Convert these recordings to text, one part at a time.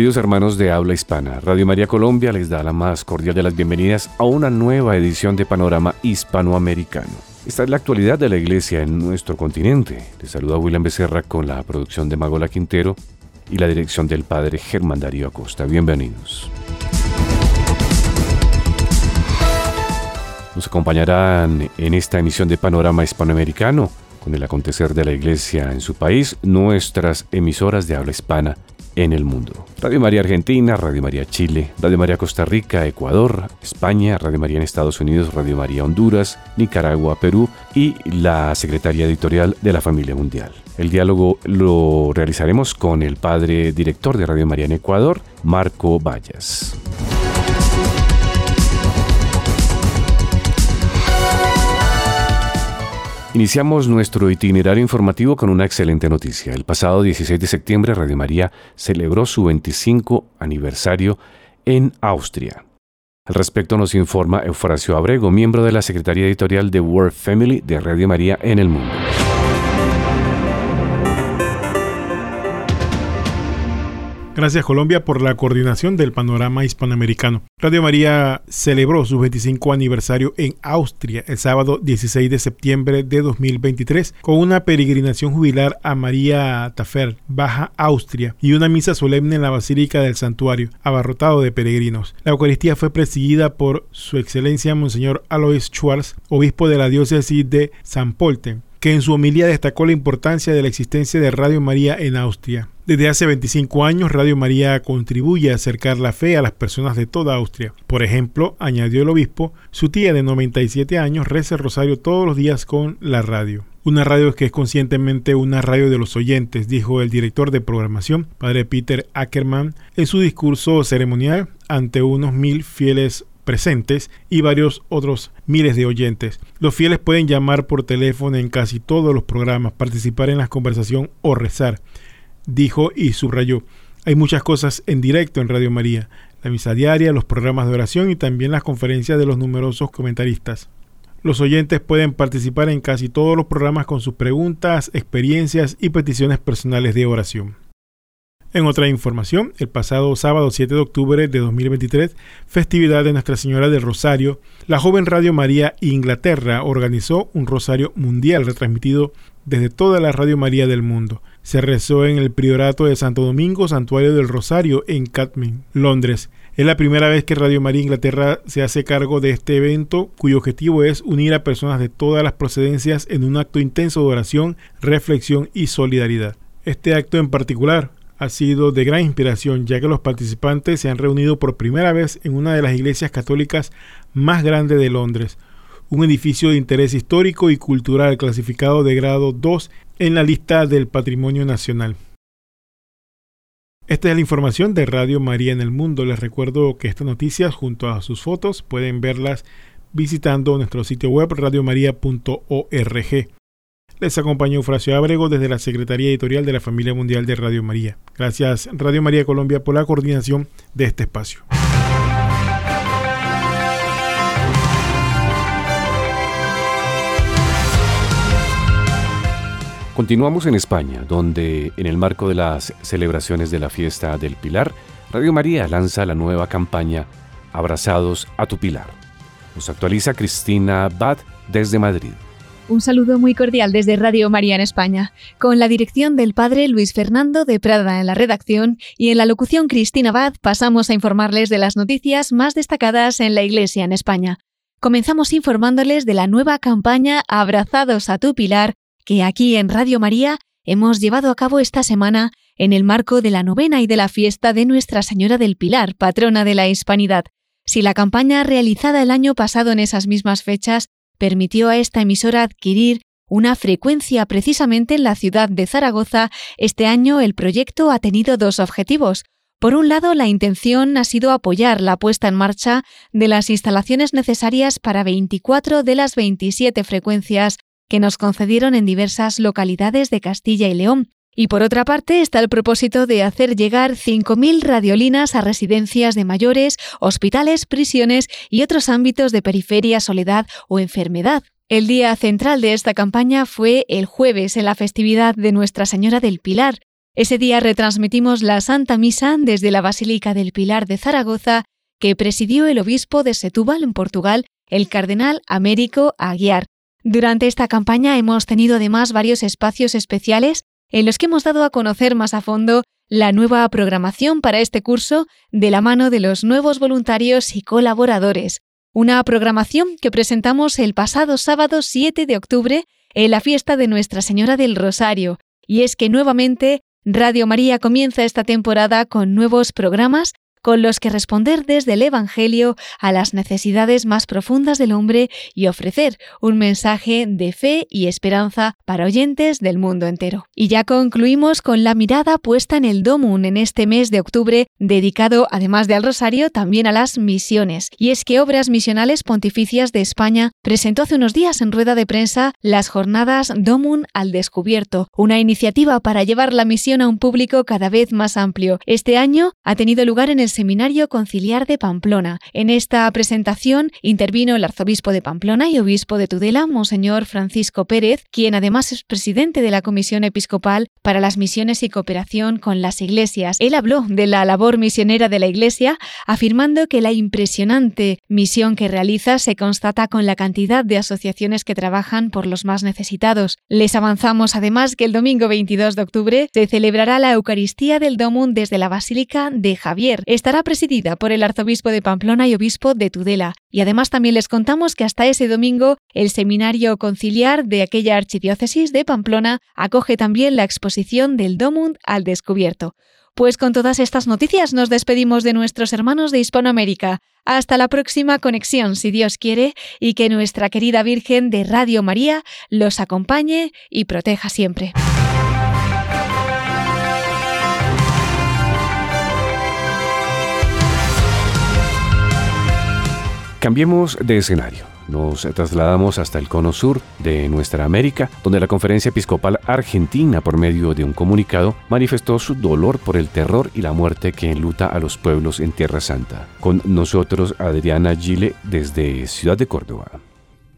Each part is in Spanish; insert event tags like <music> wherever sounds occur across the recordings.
Queridos hermanos de habla hispana, Radio María Colombia les da la más cordial de las bienvenidas a una nueva edición de Panorama Hispanoamericano. Esta es la actualidad de la iglesia en nuestro continente. Les saluda William Becerra con la producción de Magola Quintero y la dirección del padre Germán Darío Acosta. Bienvenidos. Nos acompañarán en esta emisión de Panorama Hispanoamericano con el acontecer de la iglesia en su país, nuestras emisoras de habla hispana en el mundo. Radio María Argentina, Radio María Chile, Radio María Costa Rica, Ecuador, España, Radio María en Estados Unidos, Radio María Honduras, Nicaragua, Perú y la Secretaría Editorial de la Familia Mundial. El diálogo lo realizaremos con el padre director de Radio María en Ecuador, Marco Vallas. Iniciamos nuestro itinerario informativo con una excelente noticia. El pasado 16 de septiembre Radio María celebró su 25 aniversario en Austria. Al respecto nos informa Eufrasio Abrego, miembro de la Secretaría Editorial de World Family de Radio María en el mundo. Gracias Colombia por la coordinación del panorama hispanoamericano. Radio María celebró su 25 aniversario en Austria el sábado 16 de septiembre de 2023 con una peregrinación jubilar a María Tafer, Baja Austria, y una misa solemne en la Basílica del Santuario, abarrotado de peregrinos. La Eucaristía fue presidida por Su Excelencia Monseñor Alois Schwartz, obispo de la diócesis de San Polten, que en su homilía destacó la importancia de la existencia de Radio María en Austria. Desde hace 25 años, Radio María contribuye a acercar la fe a las personas de toda Austria. Por ejemplo, añadió el obispo, su tía de 97 años reza el rosario todos los días con la radio. Una radio que es conscientemente una radio de los oyentes, dijo el director de programación, padre Peter Ackerman, en su discurso ceremonial ante unos mil fieles presentes y varios otros miles de oyentes. Los fieles pueden llamar por teléfono en casi todos los programas, participar en la conversación o rezar, dijo y subrayó. Hay muchas cosas en directo en Radio María, la misa diaria, los programas de oración y también las conferencias de los numerosos comentaristas. Los oyentes pueden participar en casi todos los programas con sus preguntas, experiencias y peticiones personales de oración. En otra información, el pasado sábado 7 de octubre de 2023, festividad de Nuestra Señora del Rosario, la joven Radio María Inglaterra organizó un rosario mundial retransmitido desde toda la Radio María del mundo. Se rezó en el Priorato de Santo Domingo, Santuario del Rosario, en Catmin, Londres. Es la primera vez que Radio María Inglaterra se hace cargo de este evento, cuyo objetivo es unir a personas de todas las procedencias en un acto intenso de oración, reflexión y solidaridad. Este acto en particular ha sido de gran inspiración, ya que los participantes se han reunido por primera vez en una de las iglesias católicas más grandes de Londres, un edificio de interés histórico y cultural clasificado de grado 2 en la lista del Patrimonio Nacional. Esta es la información de Radio María en el Mundo. Les recuerdo que estas noticias junto a sus fotos pueden verlas visitando nuestro sitio web radiomaria.org. Les acompañó Fracio Abrego desde la Secretaría Editorial de la Familia Mundial de Radio María. Gracias Radio María Colombia por la coordinación de este espacio. Continuamos en España, donde en el marco de las celebraciones de la fiesta del Pilar, Radio María lanza la nueva campaña Abrazados a tu Pilar. Nos actualiza Cristina Bad desde Madrid. Un saludo muy cordial desde Radio María en España, con la dirección del padre Luis Fernando de Prada en la redacción y en la locución Cristina Bad pasamos a informarles de las noticias más destacadas en la Iglesia en España. Comenzamos informándoles de la nueva campaña Abrazados a tu Pilar, que aquí en Radio María hemos llevado a cabo esta semana en el marco de la novena y de la fiesta de Nuestra Señora del Pilar, patrona de la Hispanidad. Si la campaña realizada el año pasado en esas mismas fechas permitió a esta emisora adquirir una frecuencia precisamente en la ciudad de Zaragoza, este año el proyecto ha tenido dos objetivos. Por un lado, la intención ha sido apoyar la puesta en marcha de las instalaciones necesarias para 24 de las 27 frecuencias que nos concedieron en diversas localidades de Castilla y León, y por otra parte está el propósito de hacer llegar 5.000 radiolinas a residencias de mayores, hospitales, prisiones y otros ámbitos de periferia, soledad o enfermedad. El día central de esta campaña fue el jueves en la festividad de Nuestra Señora del Pilar. Ese día retransmitimos la Santa Misa desde la Basílica del Pilar de Zaragoza, que presidió el obispo de Setúbal, en Portugal, el cardenal Américo Aguiar. Durante esta campaña hemos tenido además varios espacios especiales en los que hemos dado a conocer más a fondo la nueva programación para este curso de la mano de los nuevos voluntarios y colaboradores. Una programación que presentamos el pasado sábado 7 de octubre en la fiesta de Nuestra Señora del Rosario. Y es que nuevamente Radio María comienza esta temporada con nuevos programas con los que responder desde el Evangelio a las necesidades más profundas del hombre y ofrecer un mensaje de fe y esperanza para oyentes del mundo entero. Y ya concluimos con la mirada puesta en el Domun en este mes de octubre, dedicado además de al Rosario también a las misiones. Y es que Obras Misionales Pontificias de España presentó hace unos días en rueda de prensa las jornadas Domun al Descubierto, una iniciativa para llevar la misión a un público cada vez más amplio. Este año ha tenido lugar en el Seminario Conciliar de Pamplona. En esta presentación intervino el arzobispo de Pamplona y obispo de Tudela, Monseñor Francisco Pérez, quien además es presidente de la Comisión Episcopal para las Misiones y Cooperación con las Iglesias. Él habló de la labor misionera de la Iglesia, afirmando que la impresionante misión que realiza se constata con la cantidad de asociaciones que trabajan por los más necesitados. Les avanzamos además que el domingo 22 de octubre se celebrará la Eucaristía del Domún desde la Basílica de Javier estará presidida por el arzobispo de Pamplona y obispo de Tudela. Y además también les contamos que hasta ese domingo el seminario conciliar de aquella archidiócesis de Pamplona acoge también la exposición del Domund al descubierto. Pues con todas estas noticias nos despedimos de nuestros hermanos de Hispanoamérica. Hasta la próxima conexión, si Dios quiere, y que nuestra querida Virgen de Radio María los acompañe y proteja siempre. Cambiemos de escenario. Nos trasladamos hasta el cono sur de nuestra América, donde la Conferencia Episcopal Argentina, por medio de un comunicado, manifestó su dolor por el terror y la muerte que enluta a los pueblos en Tierra Santa. Con nosotros Adriana Gile desde Ciudad de Córdoba.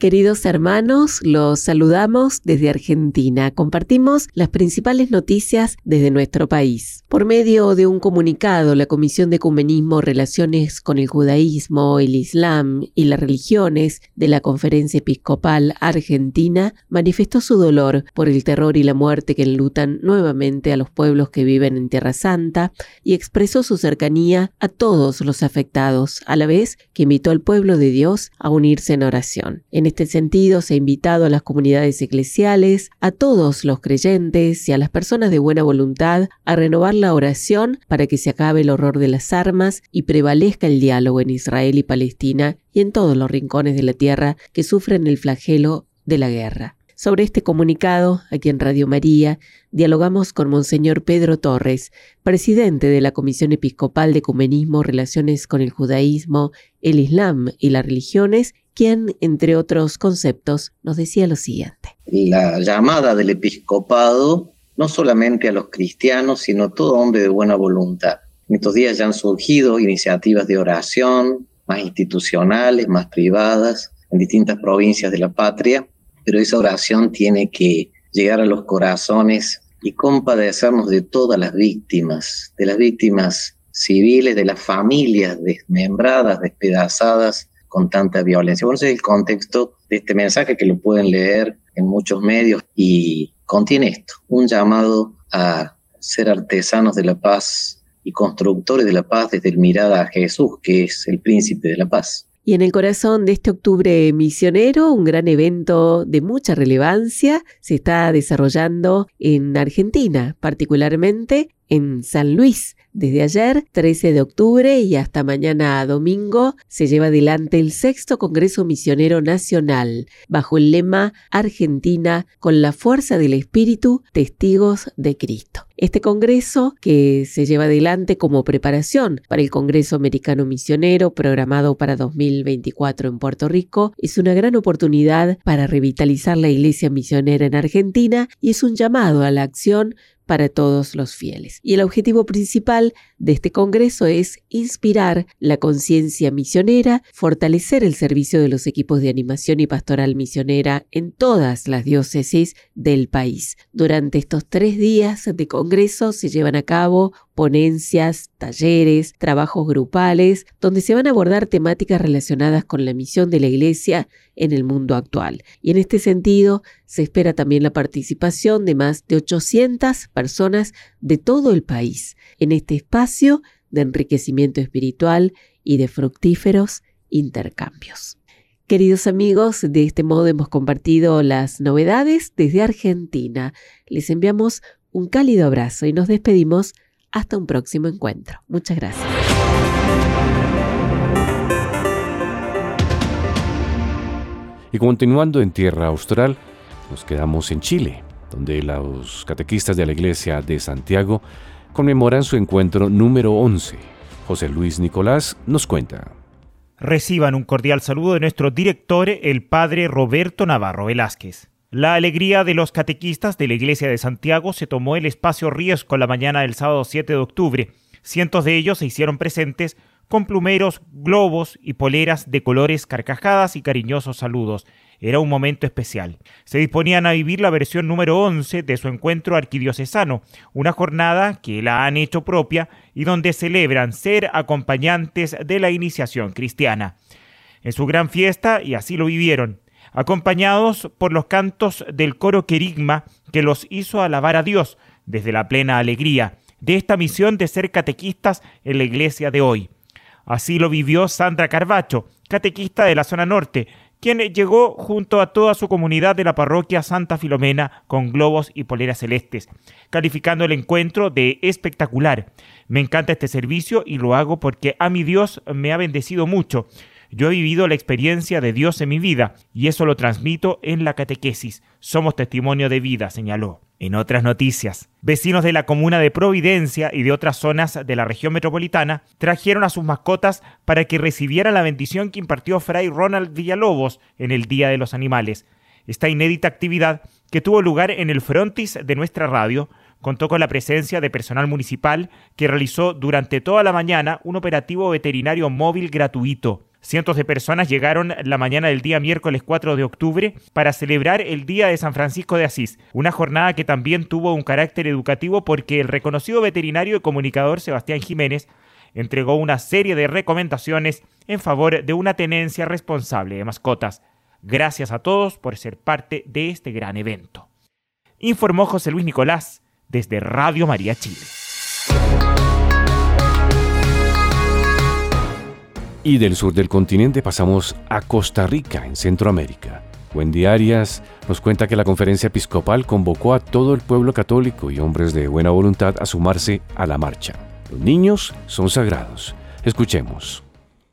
Queridos hermanos, los saludamos desde Argentina. Compartimos las principales noticias desde nuestro país. Por medio de un comunicado, la Comisión de Ecumenismo, Relaciones con el Judaísmo, el Islam y las religiones de la Conferencia Episcopal Argentina manifestó su dolor por el terror y la muerte que enlutan nuevamente a los pueblos que viven en Tierra Santa y expresó su cercanía a todos los afectados, a la vez que invitó al pueblo de Dios a unirse en oración. En este sentido, se ha invitado a las comunidades eclesiales, a todos los creyentes y a las personas de buena voluntad a renovar la oración para que se acabe el horror de las armas y prevalezca el diálogo en Israel y Palestina y en todos los rincones de la tierra que sufren el flagelo de la guerra. Sobre este comunicado, aquí en Radio María, dialogamos con Monseñor Pedro Torres, presidente de la Comisión Episcopal de Ecumenismo, Relaciones con el Judaísmo, el Islam y las Religiones, quien, entre otros conceptos, nos decía lo siguiente. La llamada del episcopado, no solamente a los cristianos, sino a todo hombre de buena voluntad. En estos días ya han surgido iniciativas de oración, más institucionales, más privadas, en distintas provincias de la patria, pero esa oración tiene que llegar a los corazones y compadecernos de todas las víctimas, de las víctimas civiles, de las familias desmembradas, despedazadas con tanta violencia. Bueno, ese es el contexto de este mensaje que lo pueden leer en muchos medios y contiene esto, un llamado a ser artesanos de la paz y constructores de la paz desde el mirada a Jesús, que es el príncipe de la paz. Y en el corazón de este octubre misionero, un gran evento de mucha relevancia se está desarrollando en Argentina, particularmente en San Luis. Desde ayer, 13 de octubre y hasta mañana domingo, se lleva adelante el sexto Congreso Misionero Nacional, bajo el lema Argentina con la fuerza del Espíritu, testigos de Cristo. Este Congreso, que se lleva adelante como preparación para el Congreso Americano Misionero programado para 2024 en Puerto Rico, es una gran oportunidad para revitalizar la iglesia misionera en Argentina y es un llamado a la acción para todos los fieles. Y el objetivo principal de este Congreso es inspirar la conciencia misionera, fortalecer el servicio de los equipos de animación y pastoral misionera en todas las diócesis del país. Durante estos tres días de Congreso se llevan a cabo ponencias, talleres, trabajos grupales, donde se van a abordar temáticas relacionadas con la misión de la Iglesia en el mundo actual. Y en este sentido, se espera también la participación de más de 800 personas de todo el país en este espacio de enriquecimiento espiritual y de fructíferos intercambios. Queridos amigos, de este modo hemos compartido las novedades desde Argentina. Les enviamos un cálido abrazo y nos despedimos hasta un próximo encuentro. Muchas gracias. Y continuando en tierra austral, nos quedamos en Chile, donde los catequistas de la Iglesia de Santiago conmemoran su encuentro número 11. José Luis Nicolás nos cuenta. Reciban un cordial saludo de nuestro director, el padre Roberto Navarro Velázquez. La alegría de los catequistas de la Iglesia de Santiago se tomó el espacio Riesco la mañana del sábado 7 de octubre. Cientos de ellos se hicieron presentes con plumeros, globos y poleras de colores, carcajadas y cariñosos saludos. Era un momento especial. Se disponían a vivir la versión número 11 de su encuentro arquidiocesano, una jornada que la han hecho propia y donde celebran ser acompañantes de la iniciación cristiana. En su gran fiesta, y así lo vivieron, acompañados por los cantos del coro querigma que los hizo alabar a Dios desde la plena alegría de esta misión de ser catequistas en la iglesia de hoy. Así lo vivió Sandra Carvacho, catequista de la zona norte, quien llegó junto a toda su comunidad de la parroquia Santa Filomena con globos y poleras celestes, calificando el encuentro de espectacular. Me encanta este servicio y lo hago porque a mi Dios me ha bendecido mucho. Yo he vivido la experiencia de Dios en mi vida y eso lo transmito en la catequesis. Somos testimonio de vida, señaló. En otras noticias, vecinos de la comuna de Providencia y de otras zonas de la región metropolitana trajeron a sus mascotas para que recibieran la bendición que impartió Fray Ronald Villalobos en el Día de los Animales. Esta inédita actividad, que tuvo lugar en el frontis de nuestra radio, contó con la presencia de personal municipal que realizó durante toda la mañana un operativo veterinario móvil gratuito. Cientos de personas llegaron la mañana del día miércoles 4 de octubre para celebrar el Día de San Francisco de Asís, una jornada que también tuvo un carácter educativo porque el reconocido veterinario y comunicador Sebastián Jiménez entregó una serie de recomendaciones en favor de una tenencia responsable de mascotas. Gracias a todos por ser parte de este gran evento. Informó José Luis Nicolás desde Radio María Chile. Y del sur del continente pasamos a Costa Rica, en Centroamérica. Wendy Arias nos cuenta que la conferencia episcopal convocó a todo el pueblo católico y hombres de buena voluntad a sumarse a la marcha. Los niños son sagrados. Escuchemos.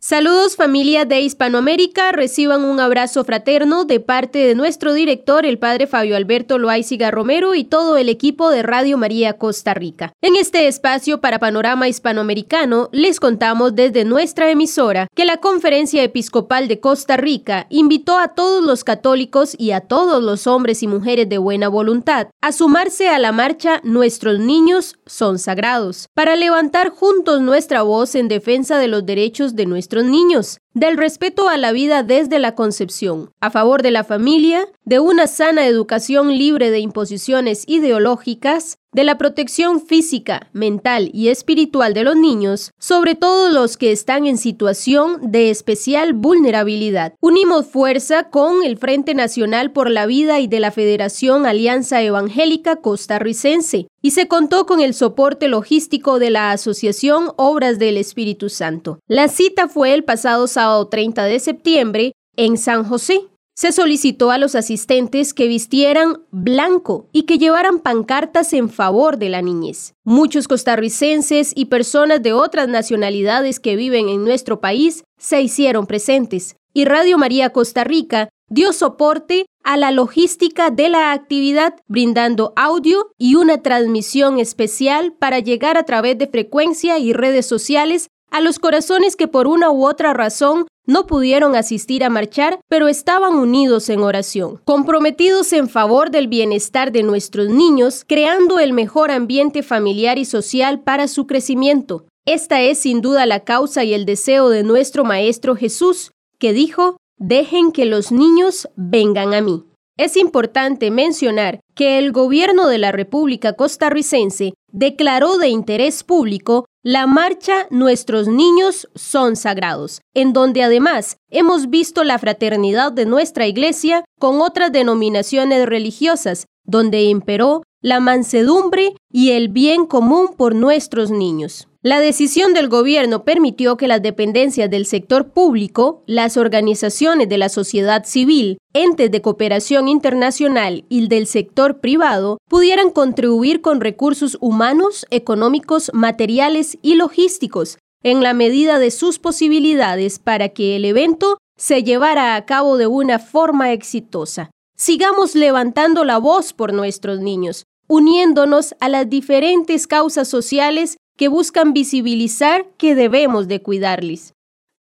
Saludos familia de Hispanoamérica, reciban un abrazo fraterno de parte de nuestro director, el padre Fabio Alberto Loaiziga Romero y todo el equipo de Radio María Costa Rica. En este espacio para Panorama Hispanoamericano les contamos desde nuestra emisora que la Conferencia Episcopal de Costa Rica invitó a todos los católicos y a todos los hombres y mujeres de buena voluntad a sumarse a la marcha Nuestros niños son sagrados, para levantar juntos nuestra voz en defensa de los derechos de nuestros niños, del respeto a la vida desde la concepción, a favor de la familia, de una sana educación libre de imposiciones ideológicas, de la protección física, mental y espiritual de los niños, sobre todo los que están en situación de especial vulnerabilidad. Unimos fuerza con el Frente Nacional por la Vida y de la Federación Alianza Evangélica Costarricense y se contó con el soporte logístico de la Asociación Obras del Espíritu Santo. La cita fue el pasado sábado 30 de septiembre en San José se solicitó a los asistentes que vistieran blanco y que llevaran pancartas en favor de la niñez. Muchos costarricenses y personas de otras nacionalidades que viven en nuestro país se hicieron presentes y Radio María Costa Rica dio soporte a la logística de la actividad, brindando audio y una transmisión especial para llegar a través de frecuencia y redes sociales a los corazones que por una u otra razón no pudieron asistir a marchar, pero estaban unidos en oración, comprometidos en favor del bienestar de nuestros niños, creando el mejor ambiente familiar y social para su crecimiento. Esta es sin duda la causa y el deseo de nuestro Maestro Jesús, que dijo, dejen que los niños vengan a mí. Es importante mencionar que el gobierno de la República costarricense declaró de interés público la marcha Nuestros niños son sagrados, en donde además hemos visto la fraternidad de nuestra iglesia con otras denominaciones religiosas, donde imperó la mansedumbre y el bien común por nuestros niños. La decisión del gobierno permitió que las dependencias del sector público, las organizaciones de la sociedad civil, entes de cooperación internacional y del sector privado pudieran contribuir con recursos humanos, económicos, materiales y logísticos en la medida de sus posibilidades para que el evento se llevara a cabo de una forma exitosa. Sigamos levantando la voz por nuestros niños, uniéndonos a las diferentes causas sociales que buscan visibilizar que debemos de cuidarles.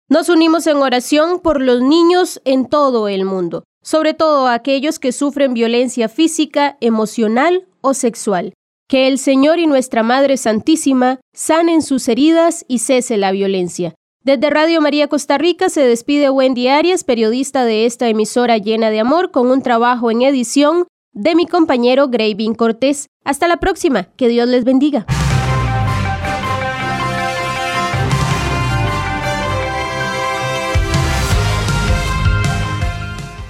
Nos unimos en oración por los niños en todo el mundo, sobre todo aquellos que sufren violencia física, emocional o sexual. Que el Señor y nuestra Madre Santísima sanen sus heridas y cese la violencia. Desde Radio María Costa Rica se despide Wendy Arias, periodista de esta emisora llena de amor, con un trabajo en edición de mi compañero Gravin Cortés. Hasta la próxima, que Dios les bendiga.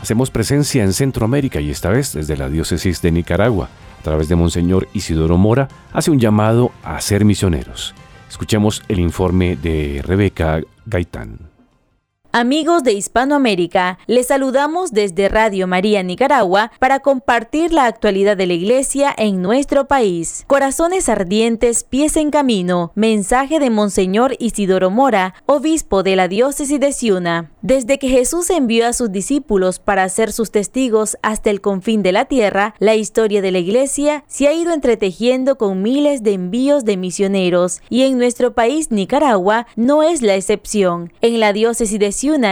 Hacemos presencia en Centroamérica y esta vez desde la diócesis de Nicaragua, a través de Monseñor Isidoro Mora, hace un llamado a ser misioneros. Escuchemos el informe de Rebeca Gaitán. Amigos de Hispanoamérica, les saludamos desde Radio María Nicaragua para compartir la actualidad de la Iglesia en nuestro país. Corazones ardientes, pies en camino. Mensaje de Monseñor Isidoro Mora, obispo de la diócesis de Ciuna. Desde que Jesús envió a sus discípulos para ser sus testigos hasta el confín de la tierra, la historia de la Iglesia se ha ido entretejiendo con miles de envíos de misioneros y en nuestro país Nicaragua no es la excepción. En la diócesis de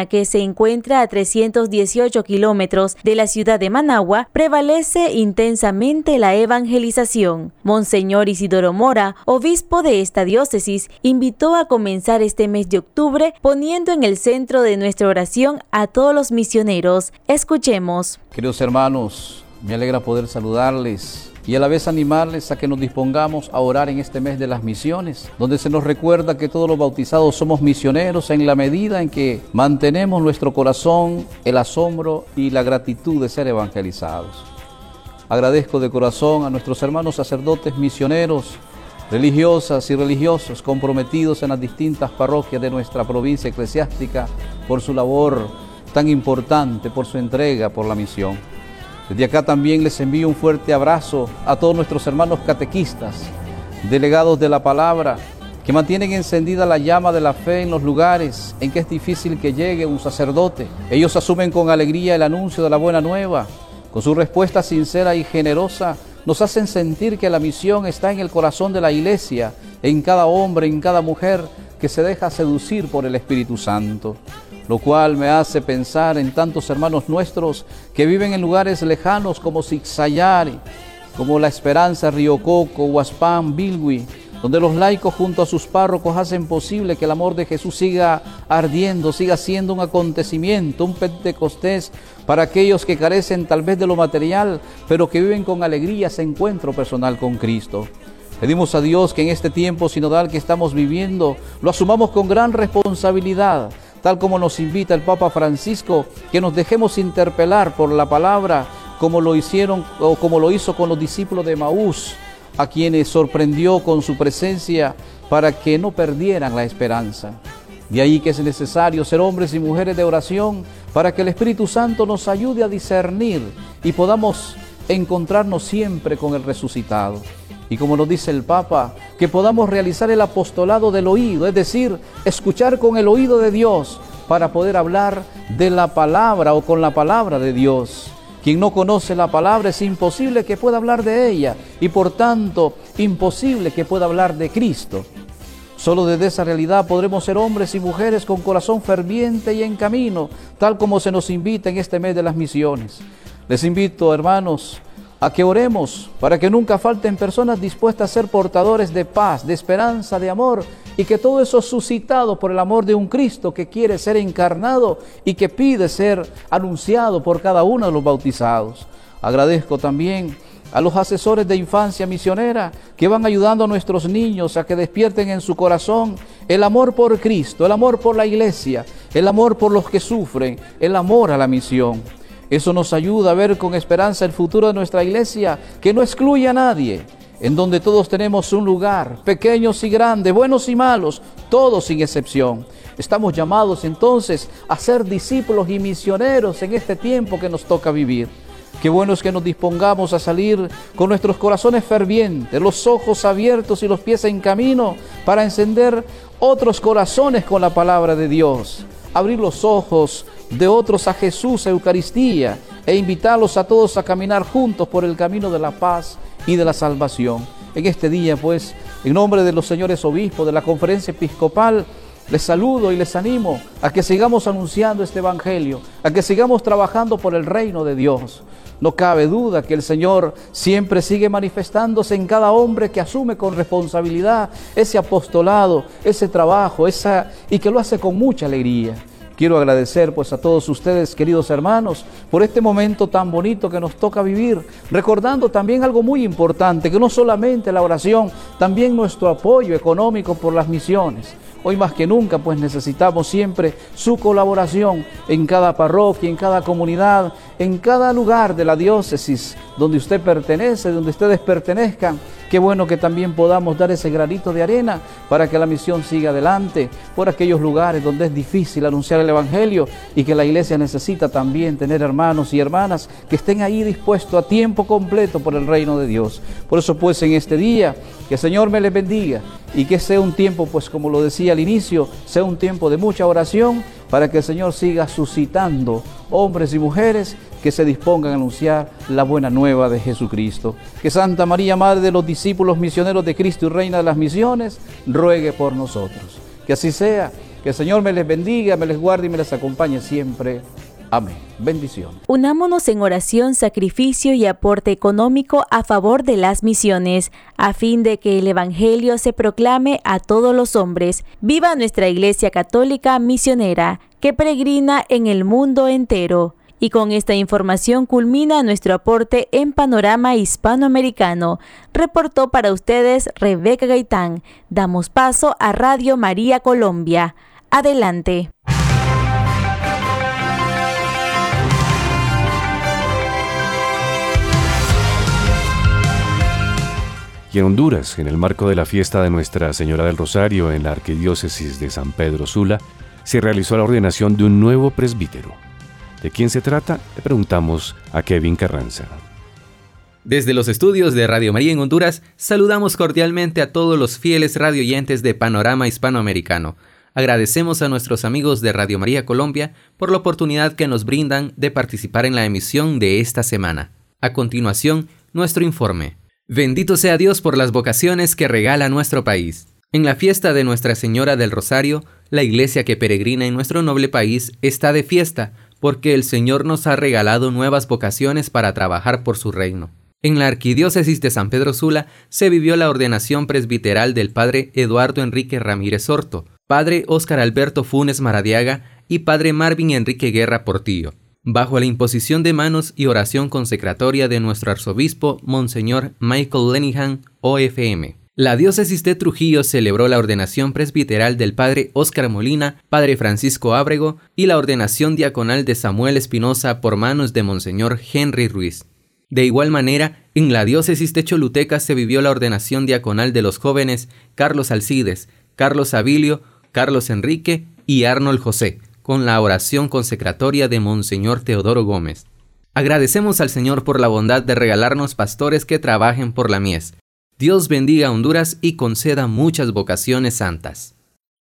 que se encuentra a 318 kilómetros de la ciudad de Managua, prevalece intensamente la evangelización. Monseñor Isidoro Mora, obispo de esta diócesis, invitó a comenzar este mes de octubre poniendo en el centro de nuestra oración a todos los misioneros. Escuchemos. Queridos hermanos, me alegra poder saludarles y a la vez animarles a que nos dispongamos a orar en este mes de las misiones, donde se nos recuerda que todos los bautizados somos misioneros en la medida en que mantenemos nuestro corazón el asombro y la gratitud de ser evangelizados. Agradezco de corazón a nuestros hermanos sacerdotes misioneros, religiosas y religiosos comprometidos en las distintas parroquias de nuestra provincia eclesiástica por su labor tan importante, por su entrega por la misión. Desde acá también les envío un fuerte abrazo a todos nuestros hermanos catequistas, delegados de la palabra, que mantienen encendida la llama de la fe en los lugares en que es difícil que llegue un sacerdote. Ellos asumen con alegría el anuncio de la buena nueva. Con su respuesta sincera y generosa, nos hacen sentir que la misión está en el corazón de la iglesia, en cada hombre, en cada mujer que se deja seducir por el Espíritu Santo lo cual me hace pensar en tantos hermanos nuestros que viven en lugares lejanos como Zixayari, como La Esperanza, Río Coco, Huaspán, Bilwi, donde los laicos junto a sus párrocos hacen posible que el amor de Jesús siga ardiendo, siga siendo un acontecimiento, un pentecostés para aquellos que carecen tal vez de lo material, pero que viven con alegría ese encuentro personal con Cristo. Pedimos a Dios que en este tiempo sinodal que estamos viviendo lo asumamos con gran responsabilidad, tal como nos invita el Papa Francisco, que nos dejemos interpelar por la palabra, como lo hicieron o como lo hizo con los discípulos de Maús, a quienes sorprendió con su presencia para que no perdieran la esperanza. De ahí que es necesario ser hombres y mujeres de oración para que el Espíritu Santo nos ayude a discernir y podamos encontrarnos siempre con el resucitado y como nos dice el Papa, que podamos realizar el apostolado del oído, es decir, escuchar con el oído de Dios para poder hablar de la palabra o con la palabra de Dios. Quien no conoce la palabra es imposible que pueda hablar de ella y por tanto imposible que pueda hablar de Cristo. Solo desde esa realidad podremos ser hombres y mujeres con corazón ferviente y en camino, tal como se nos invita en este mes de las misiones. Les invito, hermanos, a que oremos para que nunca falten personas dispuestas a ser portadores de paz, de esperanza, de amor, y que todo eso suscitado por el amor de un Cristo que quiere ser encarnado y que pide ser anunciado por cada uno de los bautizados. Agradezco también a los asesores de infancia misionera que van ayudando a nuestros niños a que despierten en su corazón el amor por Cristo, el amor por la iglesia, el amor por los que sufren, el amor a la misión. Eso nos ayuda a ver con esperanza el futuro de nuestra iglesia, que no excluye a nadie, en donde todos tenemos un lugar, pequeños y grandes, buenos y malos, todos sin excepción. Estamos llamados entonces a ser discípulos y misioneros en este tiempo que nos toca vivir. Qué bueno es que nos dispongamos a salir con nuestros corazones fervientes, los ojos abiertos y los pies en camino para encender otros corazones con la palabra de Dios. Abrir los ojos de otros a Jesús, Eucaristía, e invitarlos a todos a caminar juntos por el camino de la paz y de la salvación. En este día, pues, en nombre de los señores obispos de la conferencia episcopal, les saludo y les animo a que sigamos anunciando este Evangelio, a que sigamos trabajando por el reino de Dios. No cabe duda que el Señor siempre sigue manifestándose en cada hombre que asume con responsabilidad ese apostolado, ese trabajo, esa, y que lo hace con mucha alegría. Quiero agradecer pues a todos ustedes, queridos hermanos, por este momento tan bonito que nos toca vivir, recordando también algo muy importante, que no solamente la oración, también nuestro apoyo económico por las misiones. Hoy más que nunca pues necesitamos siempre su colaboración en cada parroquia, en cada comunidad, en cada lugar de la diócesis donde usted pertenece, donde ustedes pertenezcan. Qué bueno que también podamos dar ese granito de arena para que la misión siga adelante por aquellos lugares donde es difícil anunciar el Evangelio y que la iglesia necesita también tener hermanos y hermanas que estén ahí dispuestos a tiempo completo por el reino de Dios. Por eso pues en este día, que el Señor me les bendiga y que sea un tiempo, pues como lo decía al inicio, sea un tiempo de mucha oración para que el Señor siga suscitando hombres y mujeres que se dispongan a anunciar la buena nueva de Jesucristo. Que Santa María, Madre de los discípulos misioneros de Cristo y Reina de las Misiones, ruegue por nosotros. Que así sea, que el Señor me les bendiga, me les guarde y me les acompañe siempre. Amén. Bendición. Unámonos en oración, sacrificio y aporte económico a favor de las misiones, a fin de que el Evangelio se proclame a todos los hombres. Viva nuestra Iglesia Católica misionera, que peregrina en el mundo entero. Y con esta información culmina nuestro aporte en Panorama Hispanoamericano. Reportó para ustedes Rebeca Gaitán. Damos paso a Radio María Colombia. Adelante. Y en Honduras, en el marco de la fiesta de Nuestra Señora del Rosario en la Arquidiócesis de San Pedro Sula, se realizó la ordenación de un nuevo presbítero. ¿De quién se trata? Le preguntamos a Kevin Carranza. Desde los estudios de Radio María en Honduras, saludamos cordialmente a todos los fieles radioyentes de Panorama Hispanoamericano. Agradecemos a nuestros amigos de Radio María Colombia por la oportunidad que nos brindan de participar en la emisión de esta semana. A continuación, nuestro informe. Bendito sea Dios por las vocaciones que regala nuestro país. En la fiesta de Nuestra Señora del Rosario, la iglesia que peregrina en nuestro noble país está de fiesta, porque el Señor nos ha regalado nuevas vocaciones para trabajar por su reino. En la arquidiócesis de San Pedro Sula se vivió la ordenación presbiteral del padre Eduardo Enrique Ramírez Horto, padre Óscar Alberto Funes Maradiaga y padre Marvin Enrique Guerra Portillo bajo la imposición de manos y oración consecratoria de nuestro arzobispo, Monseñor Michael Lenihan, OFM. La diócesis de Trujillo celebró la ordenación presbiteral del padre Óscar Molina, padre Francisco Ábrego y la ordenación diaconal de Samuel Espinosa por manos de Monseñor Henry Ruiz. De igual manera, en la diócesis de Choluteca se vivió la ordenación diaconal de los jóvenes Carlos Alcides, Carlos Abilio, Carlos Enrique y Arnold José, con la oración consecratoria de Monseñor Teodoro Gómez. Agradecemos al Señor por la bondad de regalarnos pastores que trabajen por la mies. Dios bendiga a Honduras y conceda muchas vocaciones santas.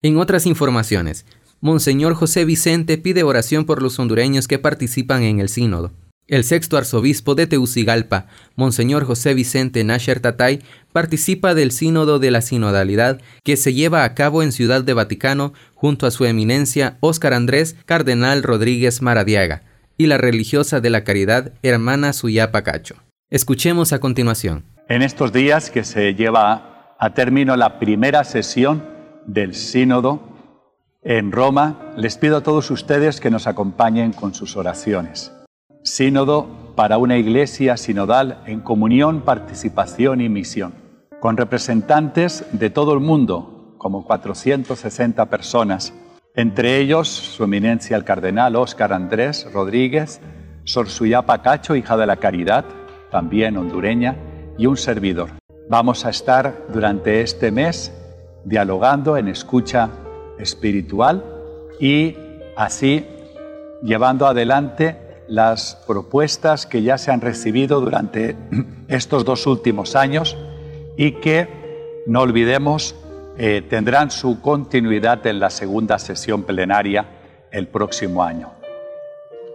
En otras informaciones, Monseñor José Vicente pide oración por los hondureños que participan en el sínodo. El sexto arzobispo de Teucigalpa, Monseñor José Vicente Nasher Tatay, participa del Sínodo de la Sinodalidad que se lleva a cabo en Ciudad de Vaticano junto a su eminencia Óscar Andrés Cardenal Rodríguez Maradiaga y la religiosa de la caridad hermana Suyapa Cacho. Escuchemos a continuación. En estos días que se lleva a término la primera sesión del Sínodo en Roma, les pido a todos ustedes que nos acompañen con sus oraciones. Sínodo para una iglesia sinodal en comunión, participación y misión, con representantes de todo el mundo, como 460 personas, entre ellos su eminencia el cardenal Óscar Andrés Rodríguez, Sor Suyapa Cacho, hija de la Caridad, también hondureña, y un servidor. Vamos a estar durante este mes dialogando en escucha espiritual y así llevando adelante las propuestas que ya se han recibido durante <clears throat> estos dos últimos años y que, no olvidemos, eh, tendrán su continuidad en la segunda sesión plenaria el próximo año.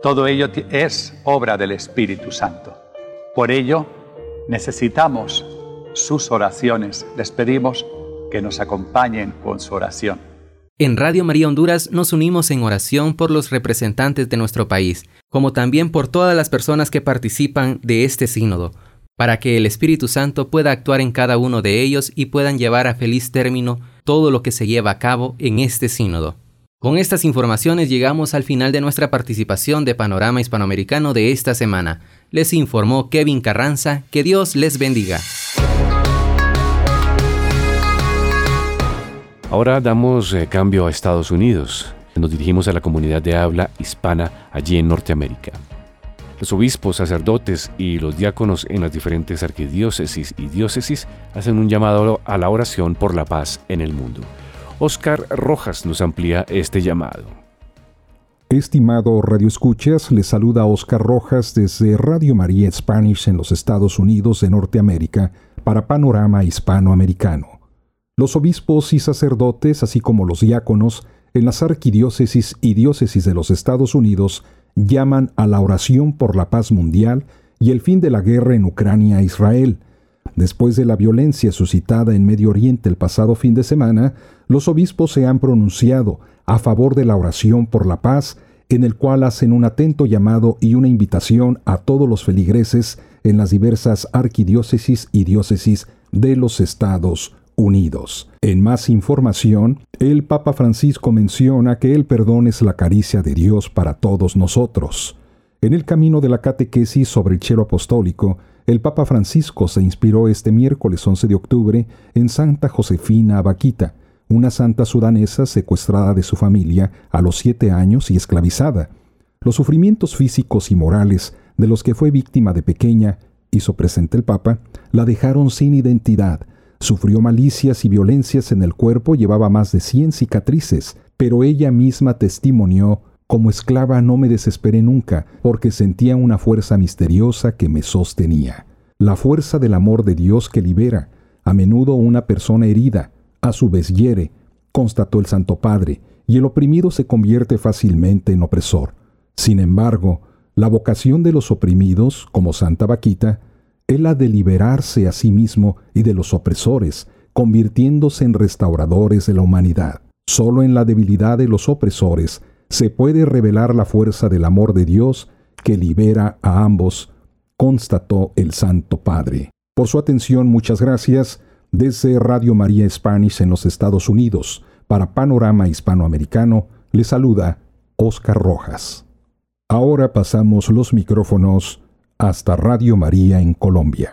Todo ello es obra del Espíritu Santo. Por ello, necesitamos sus oraciones. Les pedimos que nos acompañen con su oración. En Radio María Honduras nos unimos en oración por los representantes de nuestro país, como también por todas las personas que participan de este sínodo, para que el Espíritu Santo pueda actuar en cada uno de ellos y puedan llevar a feliz término todo lo que se lleva a cabo en este sínodo. Con estas informaciones llegamos al final de nuestra participación de Panorama Hispanoamericano de esta semana. Les informó Kevin Carranza, que Dios les bendiga. Ahora damos eh, cambio a Estados Unidos. Nos dirigimos a la comunidad de habla hispana allí en Norteamérica. Los obispos, sacerdotes y los diáconos en las diferentes arquidiócesis y diócesis hacen un llamado a la oración por la paz en el mundo. Oscar Rojas nos amplía este llamado. Estimado Radio Escuchas, le saluda Oscar Rojas desde Radio María Spanish en los Estados Unidos de Norteamérica para Panorama Hispanoamericano. Los obispos y sacerdotes, así como los diáconos, en las arquidiócesis y diócesis de los Estados Unidos, llaman a la oración por la paz mundial y el fin de la guerra en Ucrania e Israel. Después de la violencia suscitada en Medio Oriente el pasado fin de semana, los obispos se han pronunciado a favor de la oración por la paz, en el cual hacen un atento llamado y una invitación a todos los feligreses en las diversas arquidiócesis y diócesis de los Estados unidos. En más información, el Papa Francisco menciona que el perdón es la caricia de Dios para todos nosotros. En el camino de la catequesis sobre el cielo apostólico, el Papa Francisco se inspiró este miércoles 11 de octubre en Santa Josefina Abaquita, una santa sudanesa secuestrada de su familia a los siete años y esclavizada. Los sufrimientos físicos y morales de los que fue víctima de pequeña, hizo presente el Papa, la dejaron sin identidad, Sufrió malicias y violencias en el cuerpo, llevaba más de 100 cicatrices, pero ella misma testimonió, como esclava no me desesperé nunca, porque sentía una fuerza misteriosa que me sostenía. La fuerza del amor de Dios que libera, a menudo una persona herida, a su vez hiere, constató el Santo Padre, y el oprimido se convierte fácilmente en opresor. Sin embargo, la vocación de los oprimidos, como Santa Vaquita, es la de liberarse a sí mismo y de los opresores, convirtiéndose en restauradores de la humanidad. Solo en la debilidad de los opresores se puede revelar la fuerza del amor de Dios que libera a ambos, constató el Santo Padre. Por su atención, muchas gracias. Desde Radio María Spanish en los Estados Unidos, para Panorama Hispanoamericano, le saluda Oscar Rojas. Ahora pasamos los micrófonos hasta Radio María en Colombia.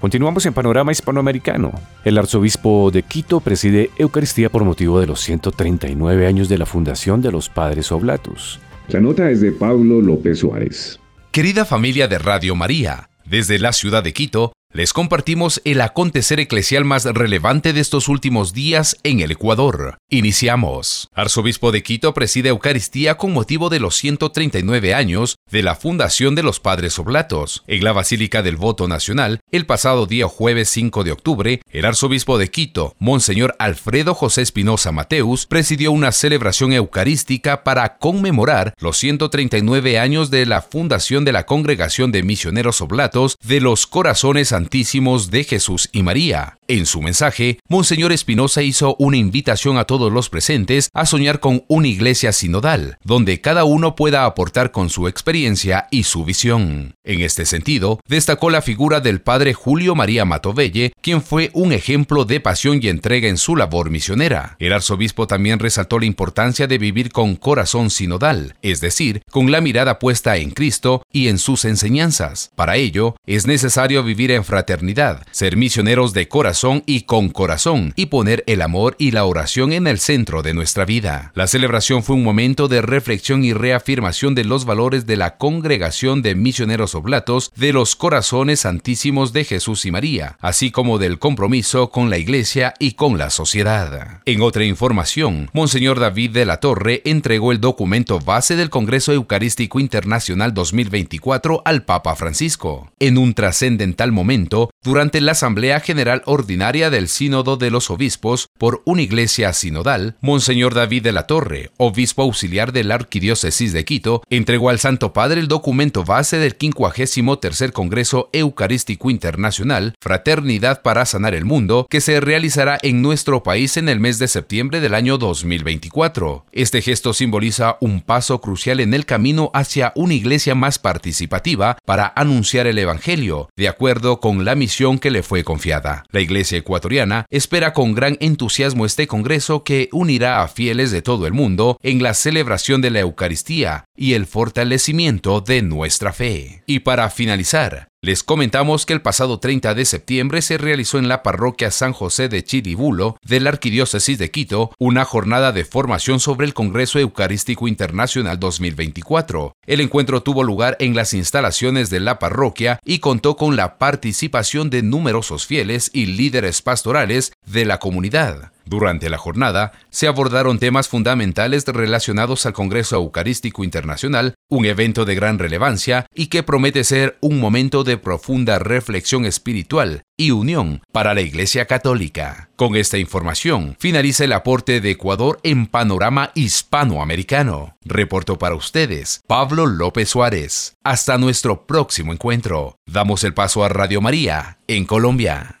Continuamos en Panorama Hispanoamericano. El arzobispo de Quito preside Eucaristía por motivo de los 139 años de la fundación de los Padres Oblatos. La nota es de Pablo López Suárez. Querida familia de Radio María, desde la ciudad de Quito, les compartimos el acontecer eclesial más relevante de estos últimos días en el Ecuador. Iniciamos. Arzobispo de Quito preside Eucaristía con motivo de los 139 años de la fundación de los Padres Oblatos. En la Basílica del Voto Nacional, el pasado día jueves 5 de octubre, el arzobispo de Quito, Monseñor Alfredo José Espinosa Mateus, presidió una celebración eucarística para conmemorar los 139 años de la fundación de la Congregación de Misioneros Oblatos de los Corazones De Jesús y María. En su mensaje, Monseñor Espinosa hizo una invitación a todos los presentes a soñar con una iglesia sinodal, donde cada uno pueda aportar con su experiencia y su visión. En este sentido, destacó la figura del padre Julio María Matovelle, quien fue un ejemplo de pasión y entrega en su labor misionera. El arzobispo también resaltó la importancia de vivir con corazón sinodal, es decir, con la mirada puesta en Cristo y en sus enseñanzas. Para ello, es necesario vivir en fraternidad, ser misioneros de corazón y con corazón y poner el amor y la oración en el centro de nuestra vida. La celebración fue un momento de reflexión y reafirmación de los valores de la congregación de misioneros oblatos de los corazones santísimos de Jesús y María, así como del compromiso con la iglesia y con la sociedad. En otra información, Monseñor David de la Torre entregó el documento base del Congreso Eucarístico Internacional 2024 al Papa Francisco. En un trascendental momento, Testamento durante la Asamblea General Ordinaria del Sínodo de los Obispos por una iglesia sinodal, Monseñor David de la Torre, obispo auxiliar de la Arquidiócesis de Quito, entregó al Santo Padre el documento base del 53 Congreso Eucarístico Internacional, Fraternidad para Sanar el Mundo, que se realizará en nuestro país en el mes de septiembre del año 2024. Este gesto simboliza un paso crucial en el camino hacia una iglesia más participativa para anunciar el Evangelio, de acuerdo con la misión que le fue confiada. La iglesia ecuatoriana espera con gran entusiasmo este Congreso que unirá a fieles de todo el mundo en la celebración de la Eucaristía y el fortalecimiento de nuestra fe. Y para finalizar, les comentamos que el pasado 30 de septiembre se realizó en la parroquia San José de Chiribulo de la Arquidiócesis de Quito una jornada de formación sobre el Congreso Eucarístico Internacional 2024. El encuentro tuvo lugar en las instalaciones de la parroquia y contó con la participación de numerosos fieles y líderes pastorales de la comunidad. Durante la jornada se abordaron temas fundamentales relacionados al Congreso Eucarístico Internacional, un evento de gran relevancia y que promete ser un momento de profunda reflexión espiritual y unión para la Iglesia Católica. Con esta información finaliza el aporte de Ecuador en panorama hispanoamericano. Reporto para ustedes Pablo López Suárez. Hasta nuestro próximo encuentro. Damos el paso a Radio María en Colombia.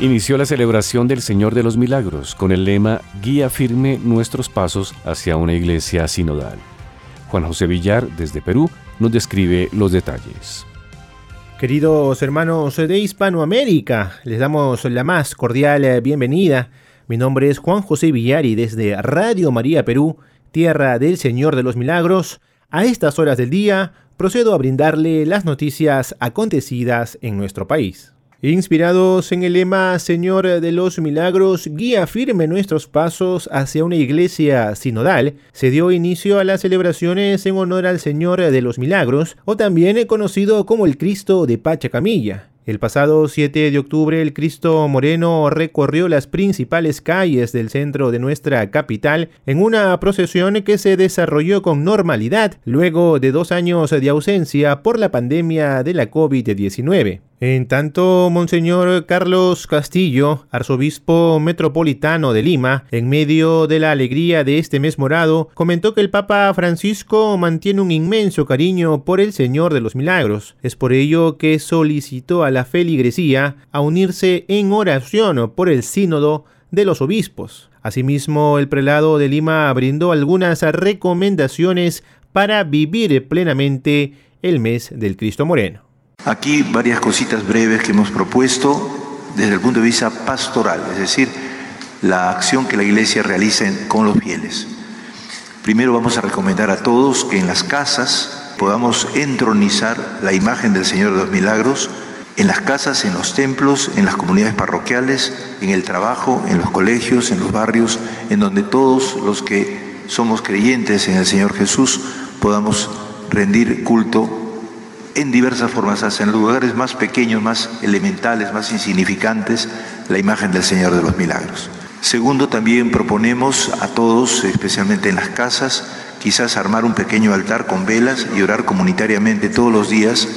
Inició la celebración del Señor de los Milagros con el lema Guía firme nuestros pasos hacia una iglesia sinodal. Juan José Villar, desde Perú, nos describe los detalles. Queridos hermanos de Hispanoamérica, les damos la más cordial bienvenida. Mi nombre es Juan José Villar y desde Radio María Perú, tierra del Señor de los Milagros, a estas horas del día procedo a brindarle las noticias acontecidas en nuestro país. Inspirados en el lema Señor de los Milagros, guía firme nuestros pasos hacia una iglesia sinodal, se dio inicio a las celebraciones en honor al Señor de los Milagros, o también conocido como el Cristo de Pachacamilla. El pasado 7 de octubre el Cristo Moreno recorrió las principales calles del centro de nuestra capital en una procesión que se desarrolló con normalidad luego de dos años de ausencia por la pandemia de la COVID-19. En tanto, Monseñor Carlos Castillo, arzobispo metropolitano de Lima, en medio de la alegría de este mes morado, comentó que el Papa Francisco mantiene un inmenso cariño por el Señor de los Milagros. Es por ello que solicitó a la feligresía a unirse en oración por el sínodo de los obispos. Asimismo, el prelado de Lima brindó algunas recomendaciones para vivir plenamente el mes del Cristo Moreno. Aquí varias cositas breves que hemos propuesto desde el punto de vista pastoral, es decir, la acción que la Iglesia realiza con los fieles. Primero vamos a recomendar a todos que en las casas podamos entronizar la imagen del Señor de los Milagros, en las casas, en los templos, en las comunidades parroquiales, en el trabajo, en los colegios, en los barrios, en donde todos los que somos creyentes en el Señor Jesús, podamos rendir culto en diversas formas, hasta en lugares más pequeños, más elementales, más insignificantes, la imagen del Señor de los Milagros. Segundo, también proponemos a todos, especialmente en las casas, quizás armar un pequeño altar con velas y orar comunitariamente todos los días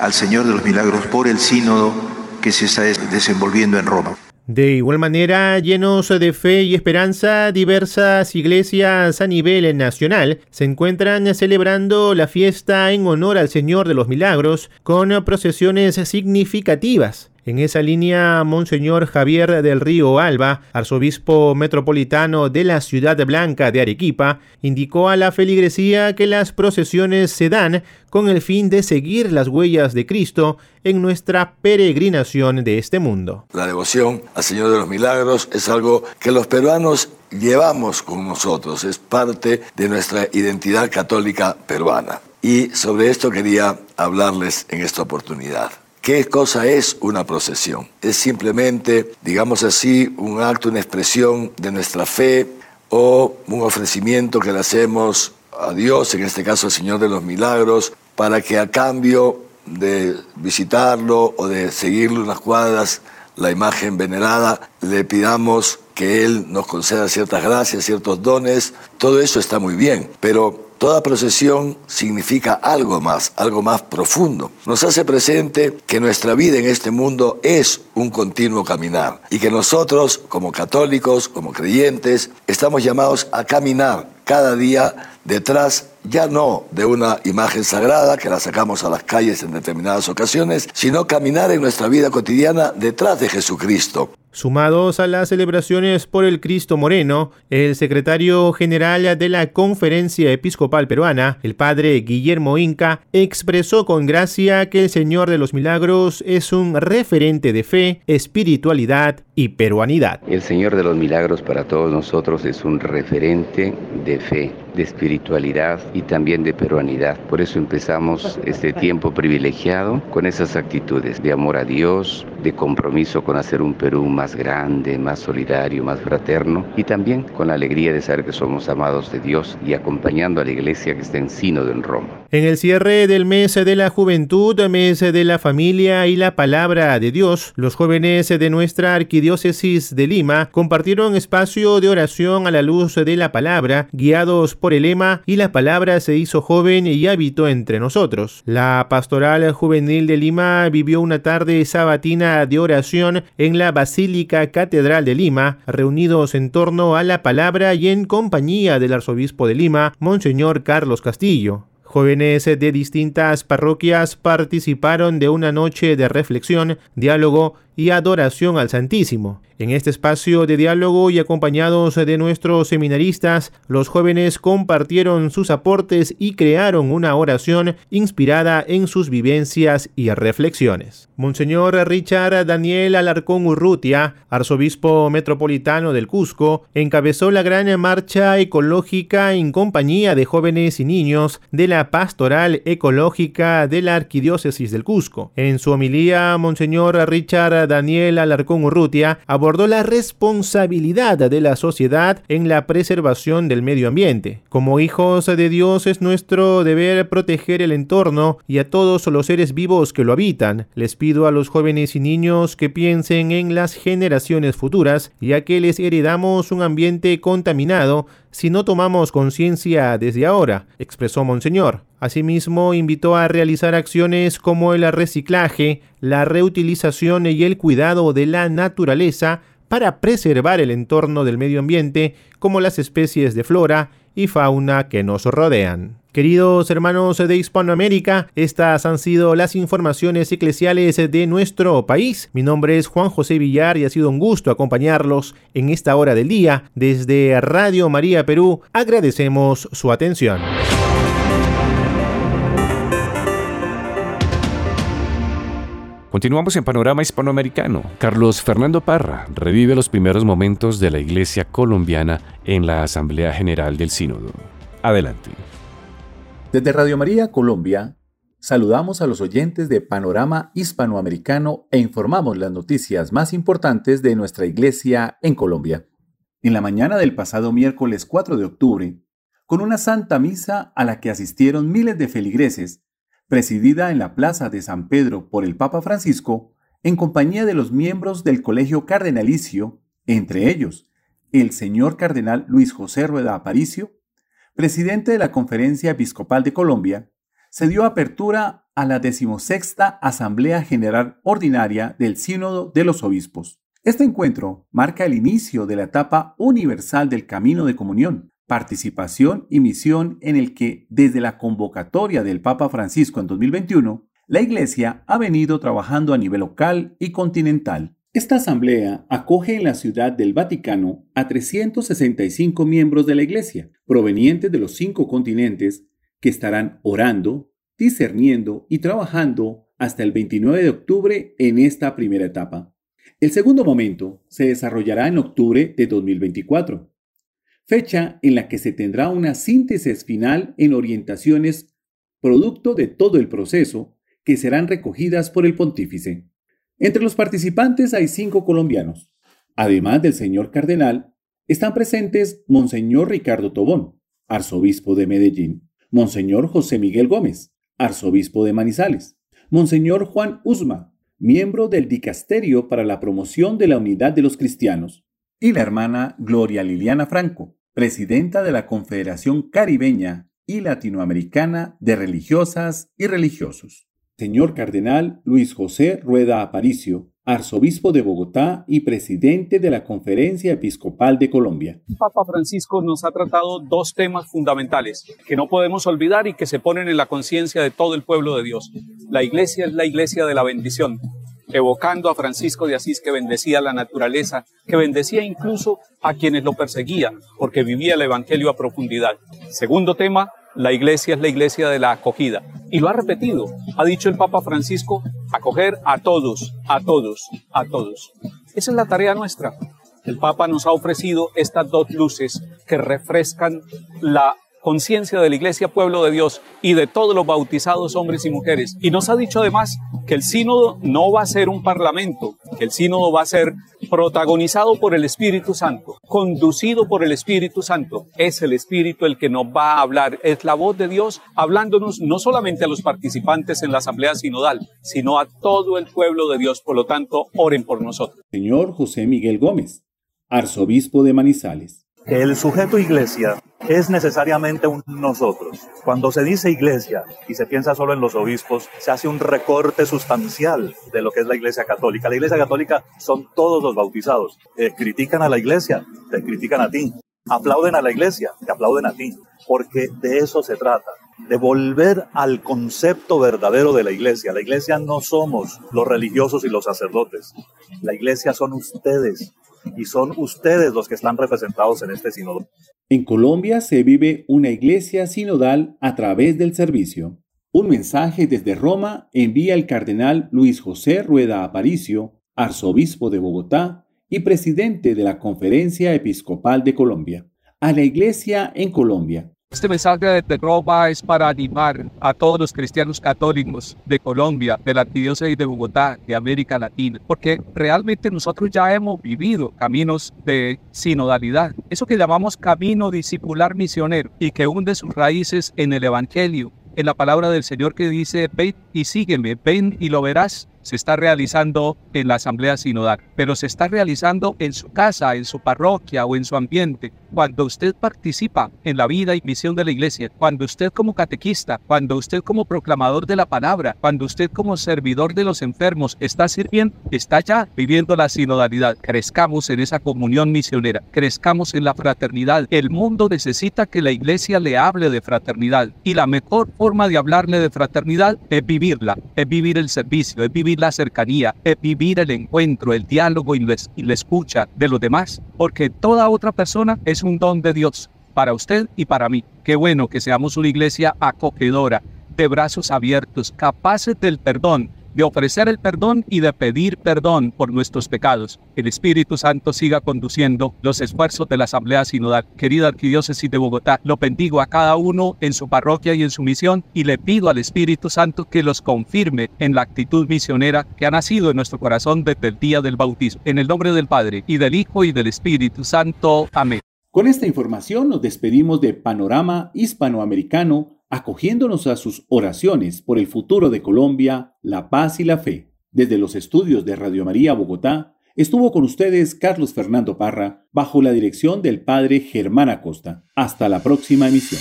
al Señor de los Milagros por el sínodo que se está desenvolviendo en Roma. De igual manera, llenos de fe y esperanza, diversas iglesias a nivel nacional se encuentran celebrando la fiesta en honor al Señor de los Milagros con procesiones significativas. En esa línea, Monseñor Javier del Río Alba, arzobispo metropolitano de la Ciudad Blanca de Arequipa, indicó a la feligresía que las procesiones se dan con el fin de seguir las huellas de Cristo en nuestra peregrinación de este mundo. La devoción al Señor de los Milagros es algo que los peruanos llevamos con nosotros, es parte de nuestra identidad católica peruana. Y sobre esto quería hablarles en esta oportunidad. ¿Qué cosa es una procesión? Es simplemente, digamos así, un acto, una expresión de nuestra fe o un ofrecimiento que le hacemos a Dios, en este caso al Señor de los Milagros, para que a cambio de visitarlo o de seguirle unas cuadras, la imagen venerada, le pidamos que Él nos conceda ciertas gracias, ciertos dones. Todo eso está muy bien, pero Toda procesión significa algo más, algo más profundo. Nos hace presente que nuestra vida en este mundo es un continuo caminar y que nosotros, como católicos, como creyentes, estamos llamados a caminar cada día detrás ya no de una imagen sagrada que la sacamos a las calles en determinadas ocasiones, sino caminar en nuestra vida cotidiana detrás de Jesucristo. Sumados a las celebraciones por el Cristo Moreno, el secretario general de la Conferencia Episcopal Peruana, el padre Guillermo Inca, expresó con gracia que el Señor de los Milagros es un referente de fe, espiritualidad y peruanidad. El Señor de los Milagros para todos nosotros es un referente de fe, de espiritualidad y también de peruanidad. Por eso empezamos este tiempo privilegiado con esas actitudes de amor a Dios, de compromiso con hacer un Perú más grande, más solidario, más fraterno y también con la alegría de saber que somos amados de Dios y acompañando a la iglesia que está en sínodo en Roma. En el cierre del mes de la juventud, mes de la familia y la palabra de Dios, los jóvenes de nuestra arquidiócesis de Lima compartieron espacio de oración a la luz de la palabra, guiados por el lema y la palabra se hizo joven y habitó entre nosotros. La Pastoral Juvenil de Lima vivió una tarde sabatina de oración en la Basílica Catedral de Lima, reunidos en torno a la palabra y en compañía del arzobispo de Lima, Monseñor Carlos Castillo. Jóvenes de distintas parroquias participaron de una noche de reflexión, diálogo y adoración al Santísimo. En este espacio de diálogo y acompañados de nuestros seminaristas, los jóvenes compartieron sus aportes y crearon una oración inspirada en sus vivencias y reflexiones. Monseñor Richard Daniel Alarcón Urrutia, arzobispo metropolitano del Cusco, encabezó la gran marcha ecológica en compañía de jóvenes y niños de la Pastoral Ecológica de la Arquidiócesis del Cusco. En su homilía, Monseñor Richard Daniel Alarcón Urrutia abordó la responsabilidad de la sociedad en la preservación del medio ambiente. Como hijos de Dios es nuestro deber proteger el entorno y a todos los seres vivos que lo habitan. Les pido a los jóvenes y niños que piensen en las generaciones futuras, ya que les heredamos un ambiente contaminado si no tomamos conciencia desde ahora, expresó Monseñor. Asimismo, invitó a realizar acciones como el reciclaje, la reutilización y el cuidado de la naturaleza para preservar el entorno del medio ambiente, como las especies de flora y fauna que nos rodean. Queridos hermanos de Hispanoamérica, estas han sido las informaciones eclesiales de nuestro país. Mi nombre es Juan José Villar y ha sido un gusto acompañarlos en esta hora del día. Desde Radio María Perú agradecemos su atención. Continuamos en Panorama Hispanoamericano. Carlos Fernando Parra revive los primeros momentos de la Iglesia colombiana en la Asamblea General del Sínodo. Adelante. Desde Radio María Colombia, saludamos a los oyentes de Panorama Hispanoamericano e informamos las noticias más importantes de nuestra Iglesia en Colombia. en la mañana del pasado miércoles 4 de octubre, con una santa misa a la que asistieron miles de feligreses, presidida en la Plaza de San Pedro por el Papa Francisco, en compañía de los miembros del Colegio Cardenalicio, entre ellos el señor Cardenal Luis José Rueda Aparicio, presidente de la Conferencia Episcopal de Colombia, se dio apertura a la decimosexta Asamblea General Ordinaria del Sínodo de los Obispos. Este encuentro marca el inicio de la etapa universal del Camino de Comunión, participación y misión en el que, desde la convocatoria del Papa Francisco en 2021, la Iglesia ha venido trabajando a nivel local y continental. Esta asamblea acoge en la ciudad del Vaticano a 365 miembros de la Iglesia, provenientes de los cinco continentes, que estarán orando, discerniendo y trabajando hasta el 29 de octubre en esta primera etapa. El segundo momento se desarrollará en octubre de 2024, fecha en la que se tendrá una síntesis final en orientaciones producto de todo el proceso que serán recogidas por el pontífice. Entre los participantes hay cinco colombianos. Además del señor cardenal, están presentes Monseñor Ricardo Tobón, arzobispo de Medellín, Monseñor José Miguel Gómez, arzobispo de Manizales, Monseñor Juan Usma, miembro del Dicasterio para la Promoción de la Unidad de los Cristianos, y la hermana Gloria Liliana Franco, presidenta de la Confederación Caribeña y Latinoamericana de Religiosas y Religiosos señor cardenal Luis José Rueda Aparicio, arzobispo de Bogotá y presidente de la Conferencia Episcopal de Colombia. Papa Francisco nos ha tratado dos temas fundamentales que no podemos olvidar y que se ponen en la conciencia de todo el pueblo de Dios. La iglesia es la iglesia de la bendición, evocando a Francisco de Asís que bendecía la naturaleza, que bendecía incluso a quienes lo perseguían, porque vivía el Evangelio a profundidad. Segundo tema, la iglesia es la iglesia de la acogida. Y lo ha repetido. Ha dicho el Papa Francisco, acoger a todos, a todos, a todos. Esa es la tarea nuestra. El Papa nos ha ofrecido estas dos luces que refrescan la conciencia de la Iglesia Pueblo de Dios y de todos los bautizados hombres y mujeres. Y nos ha dicho además que el sínodo no va a ser un parlamento, que el sínodo va a ser protagonizado por el Espíritu Santo, conducido por el Espíritu Santo. Es el Espíritu el que nos va a hablar, es la voz de Dios hablándonos no solamente a los participantes en la asamblea sinodal, sino a todo el pueblo de Dios. Por lo tanto, oren por nosotros. Señor José Miguel Gómez, arzobispo de Manizales que el sujeto iglesia es necesariamente un nosotros. Cuando se dice iglesia y se piensa solo en los obispos, se hace un recorte sustancial de lo que es la iglesia católica. La iglesia católica son todos los bautizados. Eh, critican a la iglesia, te critican a ti. Aplauden a la iglesia, te aplauden a ti. Porque de eso se trata de volver al concepto verdadero de la iglesia. La iglesia no somos los religiosos y los sacerdotes. La iglesia son ustedes, y son ustedes los que están representados en este sínodo. En Colombia se vive una iglesia sinodal a través del servicio. Un mensaje desde Roma envía el cardenal Luis José Rueda Aparicio, arzobispo de Bogotá y presidente de la Conferencia Episcopal de Colombia, a la iglesia en Colombia este mensaje de Roma es para animar a todos los cristianos católicos de Colombia, de la Arquidiócesis de Bogotá, de América Latina, porque realmente nosotros ya hemos vivido caminos de sinodalidad, eso que llamamos camino discipular misionero y que hunde sus raíces en el Evangelio, en la palabra del Señor que dice, ven y sígueme, ven y lo verás se está realizando en la asamblea sinodal, pero se está realizando en su casa, en su parroquia o en su ambiente. Cuando usted participa en la vida y misión de la iglesia, cuando usted como catequista, cuando usted como proclamador de la palabra, cuando usted como servidor de los enfermos está sirviendo, está ya viviendo la sinodalidad. Crezcamos en esa comunión misionera, crezcamos en la fraternidad. El mundo necesita que la iglesia le hable de fraternidad y la mejor forma de hablarle de fraternidad es vivirla, es vivir el servicio, es vivir la cercanía, es vivir el encuentro, el diálogo y, la escucha de los demás, porque toda otra persona es un don de Dios para usted y para mí. Qué bueno que seamos una iglesia acogedora, de brazos abiertos, capaces del perdón, de ofrecer el perdón y de pedir perdón por nuestros pecados. El Espíritu Santo siga conduciendo los esfuerzos de la Asamblea Sinodal. Querida Arquidiócesis de Bogotá, lo bendigo a cada uno en su parroquia y en su misión y le pido al Espíritu Santo que los confirme en la actitud misionera que ha nacido en nuestro corazón desde el día del bautismo. En el nombre del Padre y del Hijo y del Espíritu Santo. Amén. Con esta información nos despedimos de Panorama Hispanoamericano acogiéndonos a sus oraciones por el futuro de Colombia, la paz y la fe. Desde los estudios de Radio María Bogotá, estuvo con ustedes Carlos Fernando Parra, bajo la dirección del padre Germán Acosta. Hasta la próxima emisión.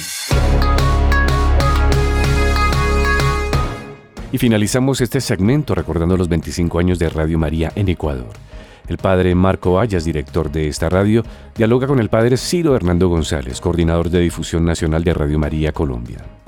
Y finalizamos este segmento recordando los 25 años de Radio María en Ecuador. El padre Marco Ayas, director de esta radio, dialoga con el padre Ciro Hernando González, coordinador de difusión nacional de Radio María Colombia.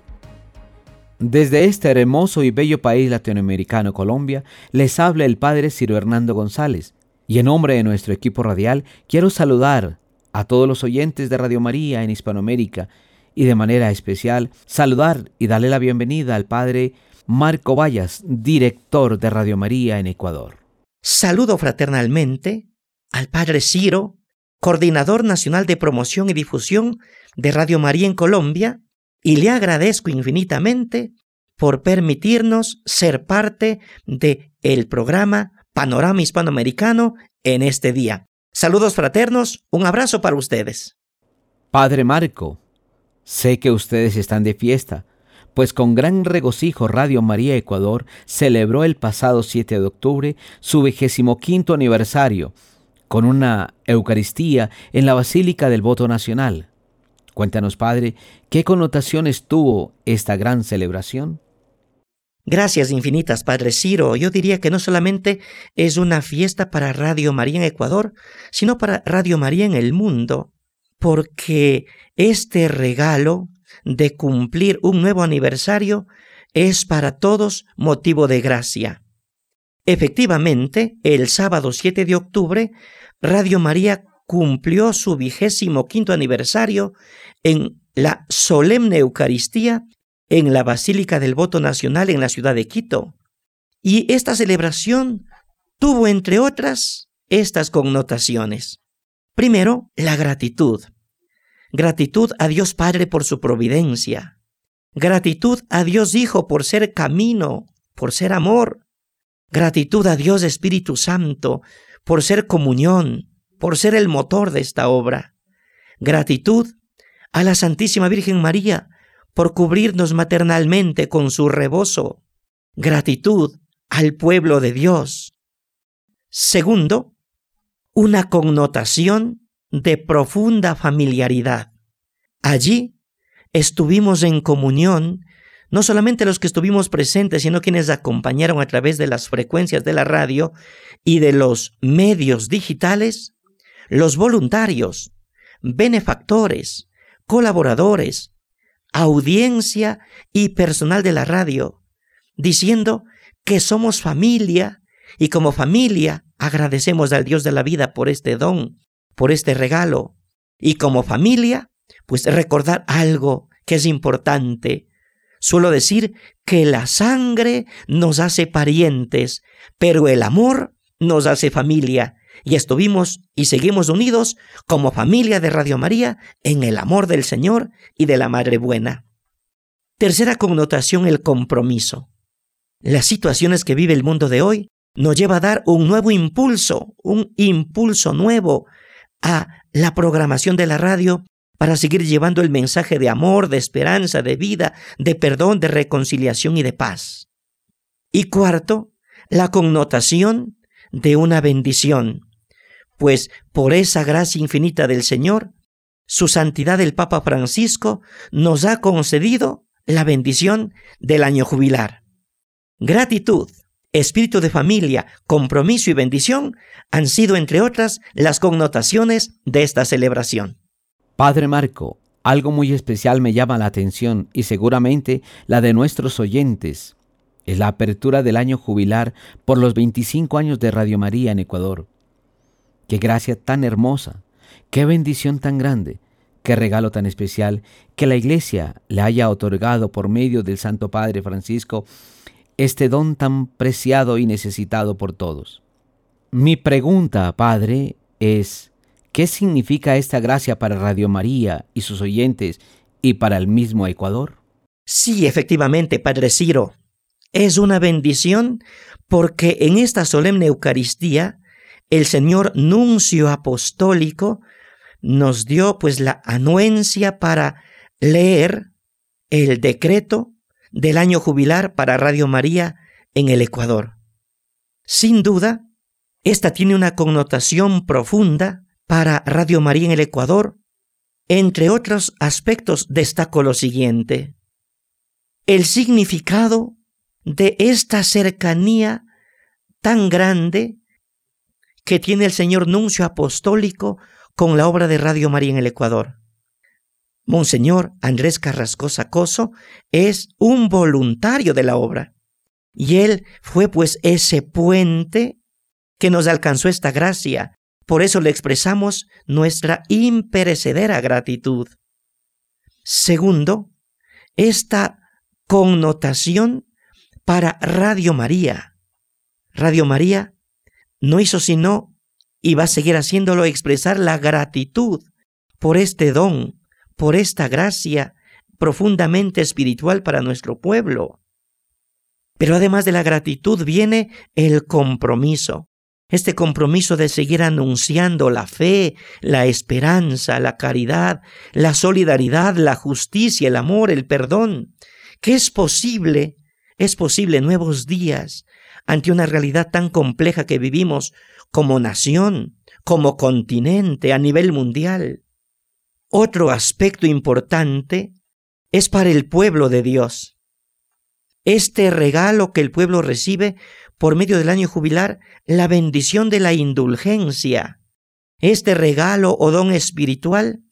Desde este hermoso y bello país latinoamericano Colombia, les habla el Padre Ciro Hernando González, y en nombre de nuestro equipo radial quiero saludar a todos los oyentes de Radio María en Hispanoamérica y de manera especial saludar y darle la bienvenida al Padre Marco Vallas, director de Radio María en Ecuador. Saludo fraternalmente al Padre Ciro, coordinador nacional de promoción y difusión de Radio María en Colombia, y le agradezco infinitamente por permitirnos ser parte de el programa Panorama Hispanoamericano en este día. Saludos fraternos, un abrazo para ustedes. Padre Marco, sé que ustedes están de fiesta, pues con gran regocijo Radio María Ecuador celebró el pasado 7 de octubre su vigésimo quinto aniversario con una Eucaristía en la Basílica del Voto Nacional. Cuéntanos, Padre, ¿qué connotaciones tuvo esta gran celebración? Gracias infinitas, Padre Ciro. Yo diría que no solamente es una fiesta para Radio María en Ecuador, sino para Radio María en el mundo, porque este regalo de cumplir un nuevo aniversario es para todos motivo de gracia. Efectivamente, el sábado 7 de octubre, Radio María cumplió su vigésimo quinto aniversario en la solemne Eucaristía en la Basílica del Voto Nacional en la ciudad de Quito. Y esta celebración tuvo, entre otras, estas connotaciones. Primero, la gratitud. Gratitud a Dios Padre por su providencia. Gratitud a Dios Hijo por ser camino, por ser amor. Gratitud a Dios Espíritu Santo por ser comunión, por ser el motor de esta obra. Gratitud a la Santísima Virgen María por cubrirnos maternalmente con su rebozo. Gratitud al pueblo de Dios. Segundo, una connotación de profunda familiaridad. Allí estuvimos en comunión, no solamente los que estuvimos presentes, sino quienes acompañaron a través de las frecuencias de la radio y de los medios digitales los voluntarios, benefactores, colaboradores, audiencia y personal de la radio, diciendo que somos familia y como familia agradecemos al Dios de la vida por este don, por este regalo. Y como familia, pues recordar algo que es importante. Suelo decir que la sangre nos hace parientes, pero el amor nos hace familia y estuvimos y seguimos unidos como familia de Radio María en el amor del Señor y de la Madre Buena. Tercera connotación, el compromiso. Las situaciones que vive el mundo de hoy nos lleva a dar un nuevo impulso, un impulso nuevo a la programación de la radio para seguir llevando el mensaje de amor, de esperanza, de vida, de perdón, de reconciliación y de paz. Y cuarto, la connotación de una bendición, pues por esa gracia infinita del Señor, su santidad el Papa Francisco nos ha concedido la bendición del año jubilar. Gratitud, espíritu de familia, compromiso y bendición han sido, entre otras, las connotaciones de esta celebración. Padre Marco, algo muy especial me llama la atención y seguramente la de nuestros oyentes. Es la apertura del año jubilar por los 25 años de Radio María en Ecuador. Qué gracia tan hermosa, qué bendición tan grande, qué regalo tan especial que la Iglesia le haya otorgado por medio del Santo Padre Francisco este don tan preciado y necesitado por todos. Mi pregunta, Padre, es, ¿qué significa esta gracia para Radio María y sus oyentes y para el mismo Ecuador? Sí, efectivamente, Padre Ciro. Es una bendición porque en esta solemne Eucaristía el Señor nuncio apostólico nos dio pues la anuencia para leer el decreto del año jubilar para Radio María en el Ecuador. Sin duda, esta tiene una connotación profunda para Radio María en el Ecuador. Entre otros aspectos destaco lo siguiente. El significado de esta cercanía tan grande que tiene el señor nuncio apostólico con la obra de Radio María en el Ecuador. Monseñor Andrés Carrascosa Coso es un voluntario de la obra. Y él fue pues ese puente que nos alcanzó esta gracia. Por eso le expresamos nuestra imperecedera gratitud. Segundo, esta connotación para Radio María. Radio María no hizo sino, y va a seguir haciéndolo, expresar la gratitud por este don por esta gracia profundamente espiritual para nuestro pueblo. Pero además de la gratitud viene el compromiso, este compromiso de seguir anunciando la fe, la esperanza, la caridad, la solidaridad, la justicia, el amor, el perdón, que es posible, es posible nuevos días ante una realidad tan compleja que vivimos como nación, como continente, a nivel mundial. Otro aspecto importante es para el pueblo de Dios. Este regalo que el pueblo recibe por medio del año jubilar, la bendición de la indulgencia. Este regalo o don espiritual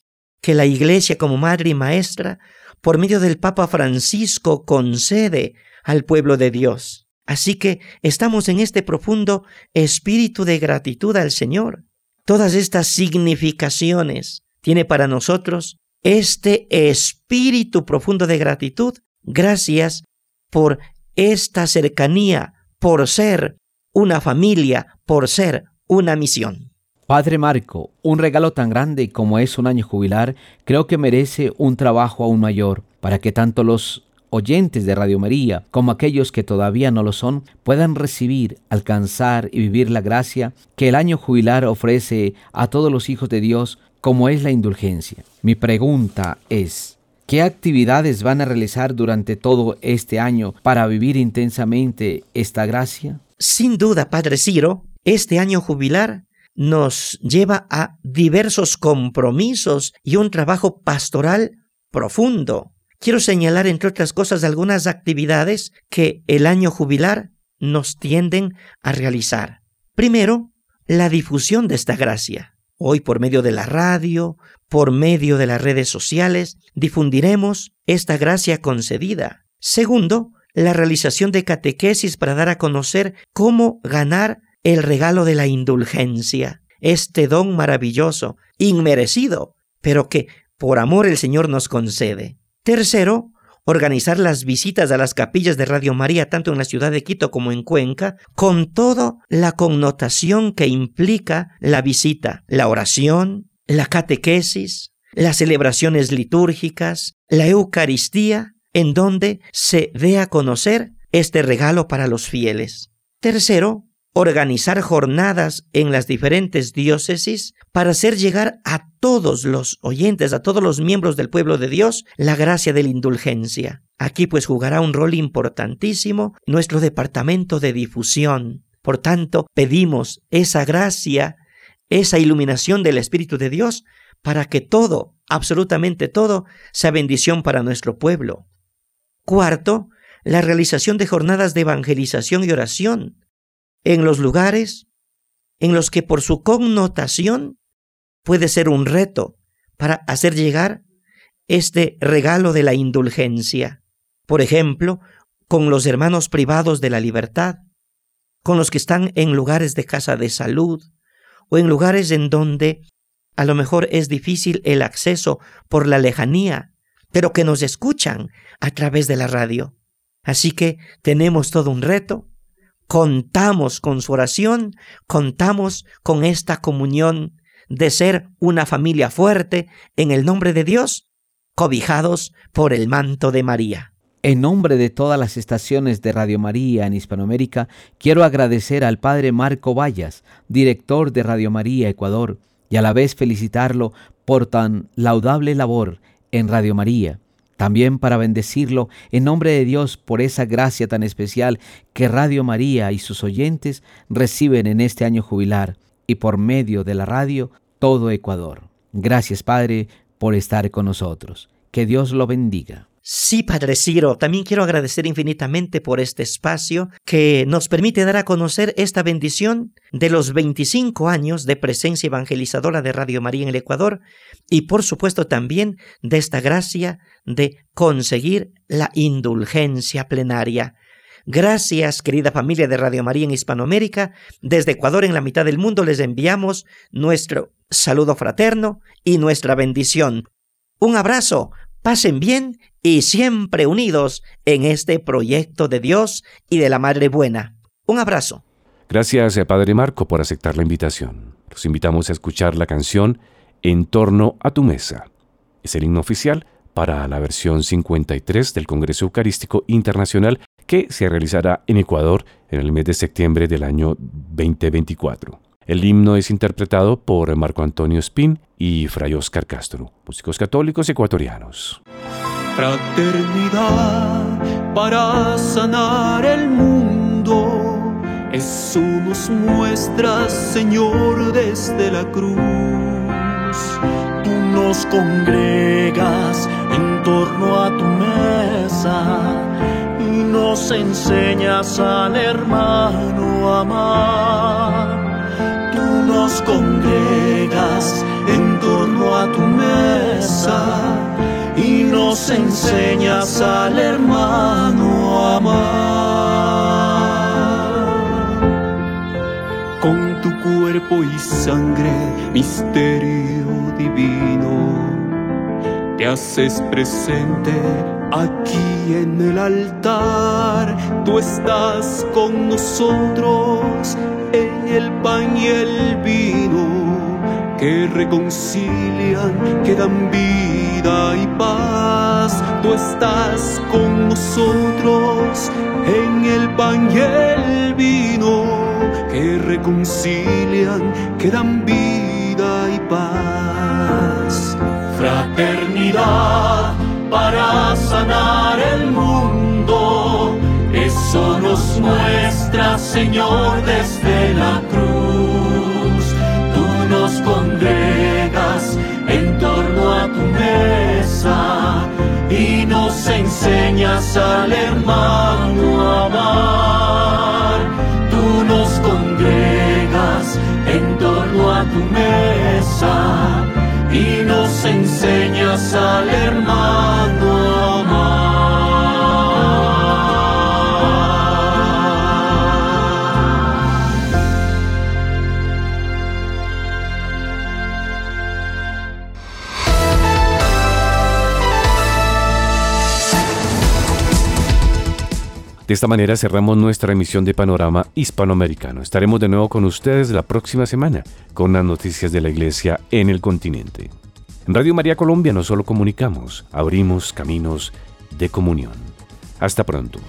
que la Iglesia como madre y maestra, por medio del Papa Francisco, concede al pueblo de Dios. Así que estamos en este profundo espíritu de gratitud al Señor. Todas estas significaciones tiene para nosotros este espíritu profundo de gratitud. Gracias por esta cercanía, por ser una familia, por ser una misión. Padre Marco, un regalo tan grande como es un año jubilar, creo que merece un trabajo aún mayor para que tanto los oyentes de Radio María como aquellos que todavía no lo son puedan recibir, alcanzar y vivir la gracia que el año jubilar ofrece a todos los hijos de Dios como es la indulgencia. Mi pregunta es, ¿qué actividades van a realizar durante todo este año para vivir intensamente esta gracia? Sin duda, Padre Ciro, este año jubilar nos lleva a diversos compromisos y un trabajo pastoral profundo. Quiero señalar, entre otras cosas, algunas actividades que el año jubilar nos tienden a realizar. Primero, la difusión de esta gracia. Hoy por medio de la radio, por medio de las redes sociales, difundiremos esta gracia concedida. Segundo, la realización de catequesis para dar a conocer cómo ganar el regalo de la indulgencia, este don maravilloso, inmerecido, pero que por amor el Señor nos concede. Tercero, organizar las visitas a las capillas de Radio María tanto en la ciudad de Quito como en Cuenca, con toda la connotación que implica la visita, la oración, la catequesis, las celebraciones litúrgicas, la Eucaristía, en donde se dé a conocer este regalo para los fieles. Tercero, organizar jornadas en las diferentes diócesis para hacer llegar a todos los oyentes, a todos los miembros del pueblo de Dios, la gracia de la indulgencia. Aquí pues jugará un rol importantísimo nuestro departamento de difusión. Por tanto, pedimos esa gracia, esa iluminación del Espíritu de Dios, para que todo, absolutamente todo, sea bendición para nuestro pueblo. Cuarto, la realización de jornadas de evangelización y oración en los lugares en los que por su connotación puede ser un reto para hacer llegar este regalo de la indulgencia. Por ejemplo, con los hermanos privados de la libertad, con los que están en lugares de casa de salud o en lugares en donde a lo mejor es difícil el acceso por la lejanía, pero que nos escuchan a través de la radio. Así que tenemos todo un reto, contamos con su oración, contamos con esta comunión de ser una familia fuerte en el nombre de Dios, cobijados por el manto de María. En nombre de todas las estaciones de Radio María en Hispanoamérica, quiero agradecer al Padre Marco Vallas, director de Radio María Ecuador, y a la vez felicitarlo por tan laudable labor en Radio María. También para bendecirlo en nombre de Dios por esa gracia tan especial que Radio María y sus oyentes reciben en este año jubilar y por medio de la radio todo Ecuador. Gracias Padre por estar con nosotros. Que Dios lo bendiga. Sí, Padre Ciro, también quiero agradecer infinitamente por este espacio que nos permite dar a conocer esta bendición de los 25 años de presencia evangelizadora de Radio María en el Ecuador y por supuesto también de esta gracia de conseguir la indulgencia plenaria. Gracias, querida familia de Radio María en Hispanoamérica. Desde Ecuador, en la mitad del mundo, les enviamos nuestro saludo fraterno y nuestra bendición. Un abrazo, pasen bien y siempre unidos en este proyecto de Dios y de la Madre Buena. Un abrazo. Gracias, eh, Padre Marco, por aceptar la invitación. Los invitamos a escuchar la canción En torno a tu mesa. Es el himno oficial para la versión 53 del Congreso Eucarístico Internacional que se realizará en Ecuador en el mes de septiembre del año 2024. El himno es interpretado por Marco Antonio Spin y Fray Oscar Castro, músicos católicos ecuatorianos. Fraternidad para sanar el mundo, eso nos muestra, Señor, desde la cruz. Tú nos congregas en torno a tu mesa y nos enseñas al hermano a amar. Congregas en torno a tu mesa y nos enseñas al hermano a amar. Con tu cuerpo y sangre, misterio divino, te haces presente aquí en el altar. Tú estás con nosotros en el pan y el vino que reconcilian, que dan vida y paz. Tú estás con nosotros en el pan y el vino, que reconcilian, que dan vida y paz. Fraternidad para sanar el mundo, eso nos muestra, Señor, desde la cruz. Tú nos congregas en torno a tu mesa y nos enseñas al hermano amar. Tú nos congregas en torno a tu mesa y nos enseñas al hermano a De esta manera cerramos nuestra emisión de Panorama Hispanoamericano. Estaremos de nuevo con ustedes la próxima semana con las noticias de la Iglesia en el continente. En Radio María Colombia no solo comunicamos, abrimos caminos de comunión. Hasta pronto.